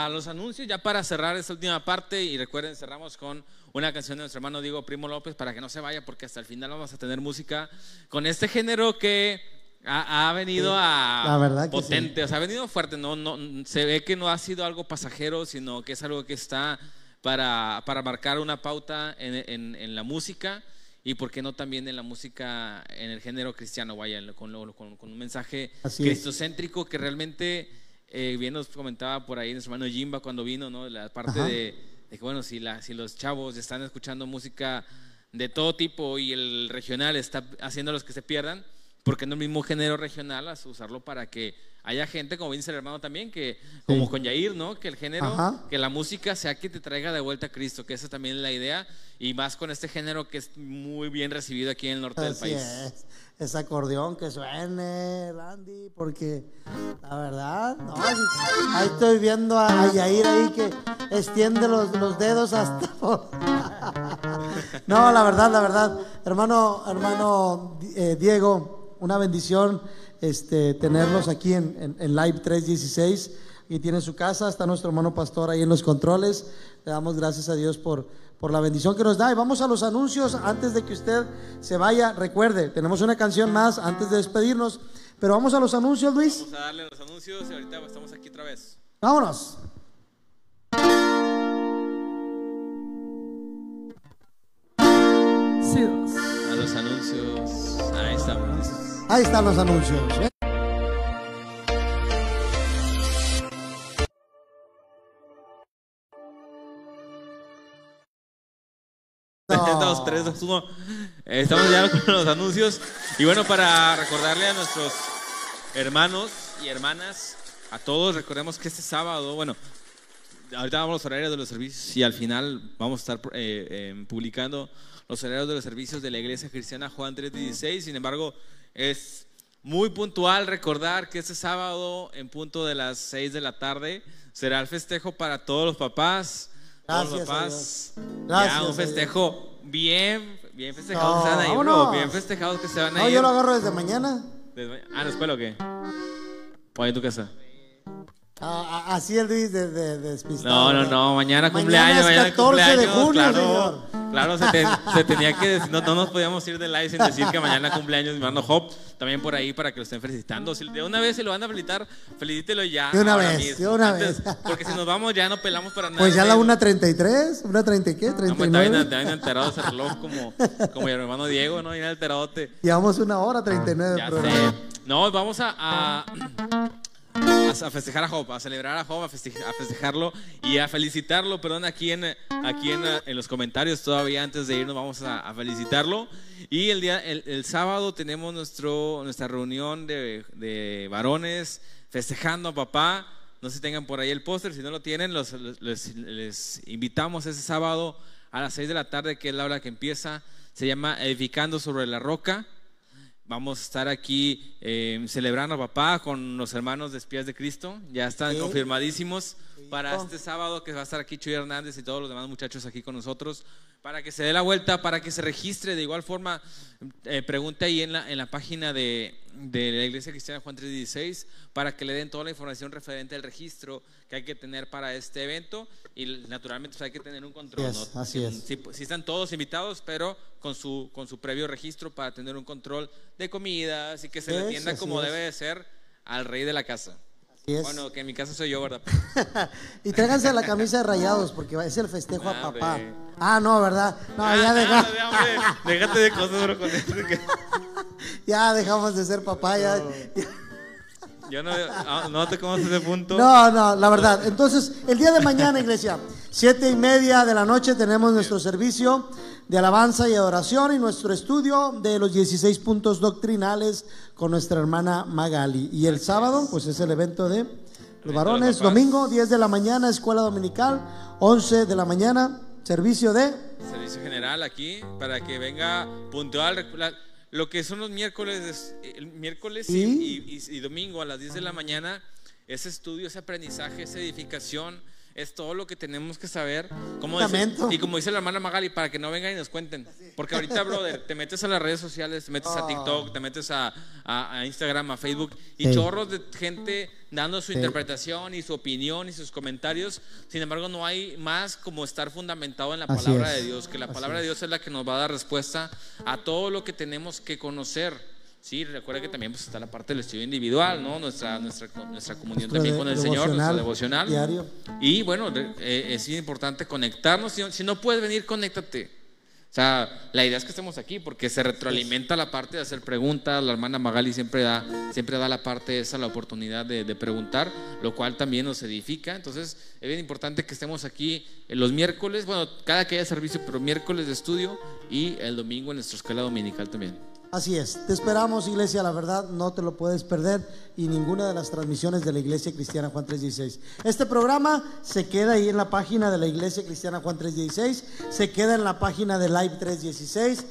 a los anuncios ya para cerrar esta última parte. Y recuerden, cerramos con una canción de nuestro hermano Diego Primo López para que no se vaya, porque hasta el final vamos a tener música con este género que ha, ha venido a verdad que potente, o sea, ha venido fuerte. No, no, se ve que no ha sido algo pasajero, sino que es algo que está para, para marcar una pauta en, en- en la música y por qué no también en la música, en el género cristiano, vaya, con, con- con un mensaje Así es. cristocéntrico que realmente, eh, bien nos comentaba por ahí nuestro hermano Jimba cuando vino, ¿no? La parte de, de que, bueno, si, la, si los chavos están escuchando música de todo tipo y el regional está haciendo los que se pierdan, ¿por qué no el mismo género regional usarlo para que haya gente, como el hermano también, que como con Yair, ¿no? Que el género, Ajá. que la música sea que te traiga de vuelta a Cristo, que esa también es la idea, y más con este género que es muy bien recibido aquí en el norte del país. es. Ese acordeón que suene, Randy, porque la verdad, no, sí, ahí estoy viendo a, a Yair ahí que extiende los, los dedos hasta. [LAUGHS] [LAUGHS] no, la verdad, la verdad, hermano, hermano eh, Diego, una bendición este, tenerlos aquí en, en- en Live 316. Y tiene su casa, está nuestro hermano pastor ahí en los controles. Le damos gracias a Dios por, por la bendición que nos da. Y vamos a los anuncios antes de que usted se vaya. Recuerde, tenemos una canción más antes de despedirnos. Pero vamos a los anuncios, Luis. Vamos a darle los anuncios y ahorita estamos aquí otra vez. Vámonos. Ahí están los anuncios. ¿eh? [LAUGHS] No. Dos, tres, dos, uno. Estamos ya con los anuncios. Y bueno, para recordarle a nuestros hermanos y hermanas, a todos, recordemos que este sábado, bueno, ahorita vamos a los horarios de los servicios y al final vamos a estar eh, eh, publicando los horarios de los servicios de la Iglesia Cristiana Juan 316. Sin embargo, es muy puntual recordar que este sábado, en punto de las 6 de la tarde, será el festejo para todos los papás. todos los Gracias papás. Gracias ya un festejo bien, bien festejados No, que se van a ir, bro. vámonos. Bien festejados que se van a No, ir. yo lo agarro desde mañana. Desde- Ah, ¿en la escuela o qué? ¿O ahí en tu casa? Ah, ah, así el Luis de, de, de despistado. No, no, no, mañana Mañana cumpleaños, es mañana 14 de cumpleaños, junio, claro, señor. Claro, se, te- se tenía que decir, no, no nos podíamos ir de live sin decir que mañana cumpleaños mi hermano Hop, también por ahí para que lo estén felicitando, si de una vez se lo van a felicitar, felicítelo ya. De una vez, mismo, de una antes, vez. Porque si nos vamos ya no pelamos para nada. Pues ya la ¿no? 1.33, ¿una 30 y qué? No, pues, está bien, 39. está bien alterado ese reloj como, como mi hermano Diego, ¿no? Bien alteradote. Llevamos una hora 39 de Ya sé. No, vamos a, a, a- festejar a Job, a celebrar a Job, a, feste- a festejarlo y a felicitarlo. Perdón, aquí en, aquí en, en los comentarios todavía antes de irnos vamos a, felicitarlo. Y el día, el, el sábado tenemos nuestro, nuestra reunión de, de varones festejando a papá. No sé si tengan por ahí el póster, si no lo tienen, los, los- les, les invitamos ese sábado a las 6 de la tarde, que es la hora que empieza. Se llama Edificando sobre la Roca. Vamos a estar aquí eh, celebrando a papá con los hermanos de Espías de Cristo. Ya están confirmadísimos para este sábado que va a estar aquí Chuy Hernández y todos los demás muchachos aquí con nosotros. Para que se dé la vuelta, para que se registre. De igual forma, eh, pregunte ahí en la, en la página de, de la Iglesia Cristiana Juan 316 para que le den toda la información referente al registro que hay que tener para este evento. Y naturalmente pues, hay que tener un control. Así es, ¿no? así Sí, es. Sí, sí están todos invitados, pero con su, con su previo registro para tener un control de comidas y que se le atienda como es. debe de ser al rey de la casa. Bueno, que en mi casa soy yo, ¿verdad? [LAUGHS] y tráiganse la camisa de rayados porque es el festejo a Ah, papá. Ah, no, ¿verdad? No, Ah, ya, deja- ya, hombre, déjate de cosas, bro, con que- [LAUGHS] ya dejamos de ser papá. Ya, Yo no, ah, no te conoces ese punto. No, no, la verdad. Entonces, el día de mañana, iglesia, siete y media de la noche tenemos nuestro servicio de alabanza y adoración y nuestro estudio de los 16 puntos doctrinales con nuestra hermana Magali. Y el sábado, pues es el evento de los varones. Domingo, 10 de la mañana, escuela dominical. 11 de la mañana, servicio de... Servicio general aquí para que venga puntual. Lo que son los miércoles, es- el miércoles y, ¿Y? y- y domingo a las 10 de la mañana, ese estudio, ese aprendizaje, esa edificación, es todo lo que tenemos que saber. Como dice- Fundamento. y como dice la hermana Magali, para que no vengan y nos cuenten. Porque ahorita, brother, te metes a las redes sociales, te metes a TikTok, te metes a, a- a Instagram, a Facebook, y Sí. chorros de gente dando su interpretación y su opinión y sus comentarios. Sin embargo, no hay más como estar fundamentado en la Así palabra es. de Dios, que la Así palabra de Dios es la que nos va a dar respuesta a todo lo que tenemos que conocer. Sí, recuerda que también pues, está la parte del estudio individual, ¿no? Nuestra, nuestra, nuestra comunión Nuestro también de- con el Señor, nuestro devocional diario. Y bueno, eh, es importante conectarnos. Si, si no puedes venir, conéctate. O sea, la idea es que estemos aquí porque se retroalimenta la parte de hacer preguntas. La hermana Magali siempre da, siempre da la parte esa, la oportunidad de, de preguntar, lo cual también nos edifica. Entonces, es bien importante que estemos aquí eh, los miércoles, bueno, cada que haya servicio, pero miércoles de estudio y el domingo en nuestra escuela dominical también. Así es, te esperamos iglesia, la verdad no te lo puedes perder y ninguna de las transmisiones de la Iglesia Cristiana Juan 316. Este programa se queda ahí en la página de la Iglesia Cristiana Juan 316, se queda en la página de Live 316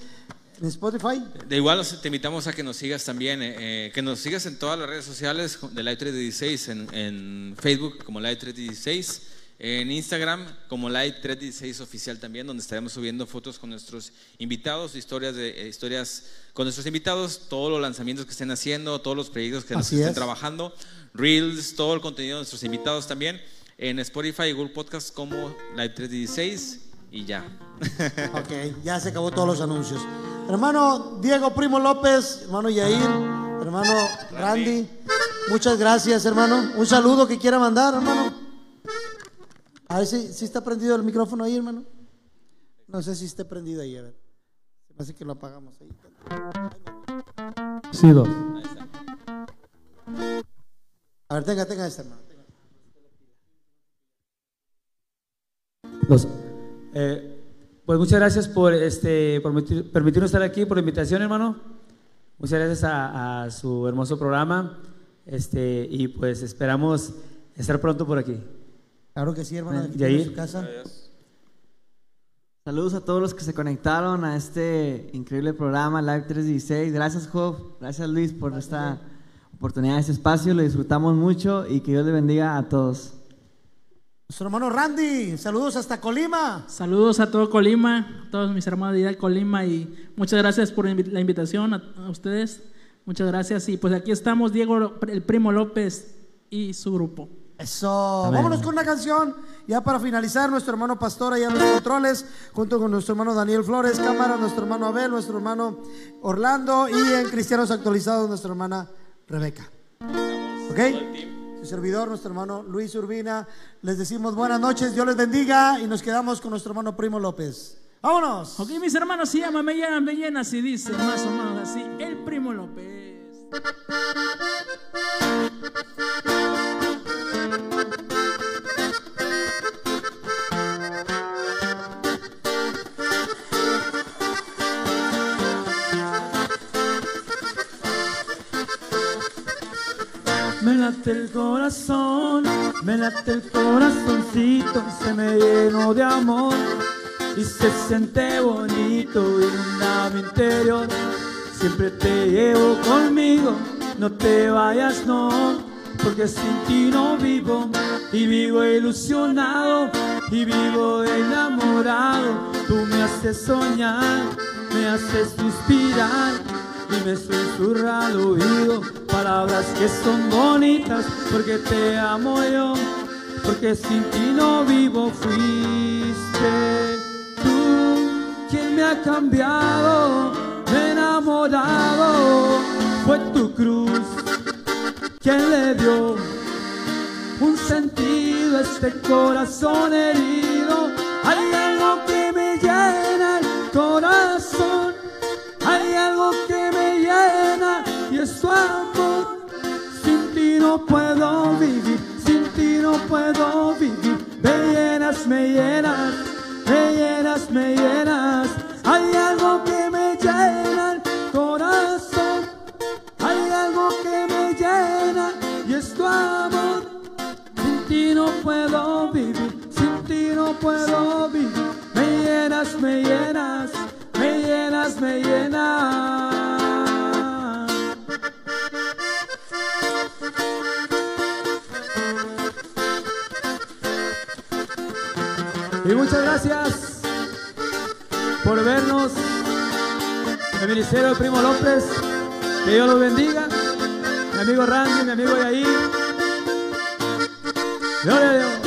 en Spotify. De igual te invitamos a que nos sigas también, eh, eh, que nos sigas en todas las redes sociales de Live 316, en, en Facebook como Live 316, en Instagram como Live 316 oficial también, donde estaremos subiendo fotos con nuestros invitados, historias de eh, historias con nuestros invitados, todos los lanzamientos que estén haciendo, todos los proyectos que nos estén es. trabajando, reels, todo el contenido de nuestros invitados también en Spotify y Google Podcast como Live 316 y ya. [LAUGHS] Ok, ya se acabó todos los anuncios. Hermano Diego Primo López, hermano Yair, hermano Randy, muchas gracias, hermano. Un saludo que quiera mandar, hermano. A ver si, si está prendido el micrófono ahí, hermano. No sé si está prendido ahí, a ver. Se me hace que lo apagamos ahí. Sí, dos. A ver, tenga, tenga este, hermano. Dos. Eh, pues muchas gracias por, este, por permitir- permitirnos estar aquí, por la invitación, hermano. Muchas gracias a, a su hermoso programa. Este, y pues esperamos estar pronto por aquí. Claro que sí, hermano. Aquí tiene su casa. Saludos a todos los que se conectaron a este increíble programa Live 316. Gracias, Job. Gracias, Luis, por esta oportunidad, este espacio. Lo disfrutamos mucho y que Dios le bendiga a todos. Nuestro hermano Randy, saludos hasta Colima. Saludos a todo Colima, a todos mis hermanos de Colima y muchas gracias por la invitación a, a ustedes. Muchas gracias y pues aquí estamos Diego, el primo López y su grupo. Eso, Amén. vámonos con una canción. Ya para finalizar, nuestro hermano Pastor allá en los controles, junto con nuestro hermano Daniel Flores, cámara, nuestro hermano Abel, nuestro hermano Orlando y en Cristianos Actualizados, nuestra hermana Rebeca. ¿Ok? Su servidor, nuestro hermano Luis Urbina. Les decimos buenas noches, Dios les bendiga y nos quedamos con nuestro hermano Primo López. ¡Vámonos! Ok, mis hermanos, se llama Me llenan, me llenas y dice más o menos así, el primo López. Late el corazón, me late el corazoncito, se me llenó de amor y se siente bonito, inunda mi interior. Siempre te llevo conmigo, no te vayas, no, porque sin ti no vivo y vivo ilusionado y vivo enamorado. Tú me haces soñar, me haces suspirar y me susurra al oído palabras que son bonitas porque te amo yo, porque sin ti no vivo fuiste tú quien me ha cambiado, me he enamorado, fue tu cruz quien le dio un sentido a este corazón herido. Sin ti no puedo vivir, sin ti no puedo vivir. Me llenas, me llenas, me llenas, me llenas. Hay algo que me llena el corazón. Hay algo que me llena y es tu amor. Sin ti no puedo vivir, sin ti no puedo vivir. Me llenas, me llenas, me llenas, me llenas. Y muchas gracias por vernos. El Ministerio del Primo López. Que Dios los bendiga. Mi amigo Randy, mi amigo Yair. Gloria a Dios.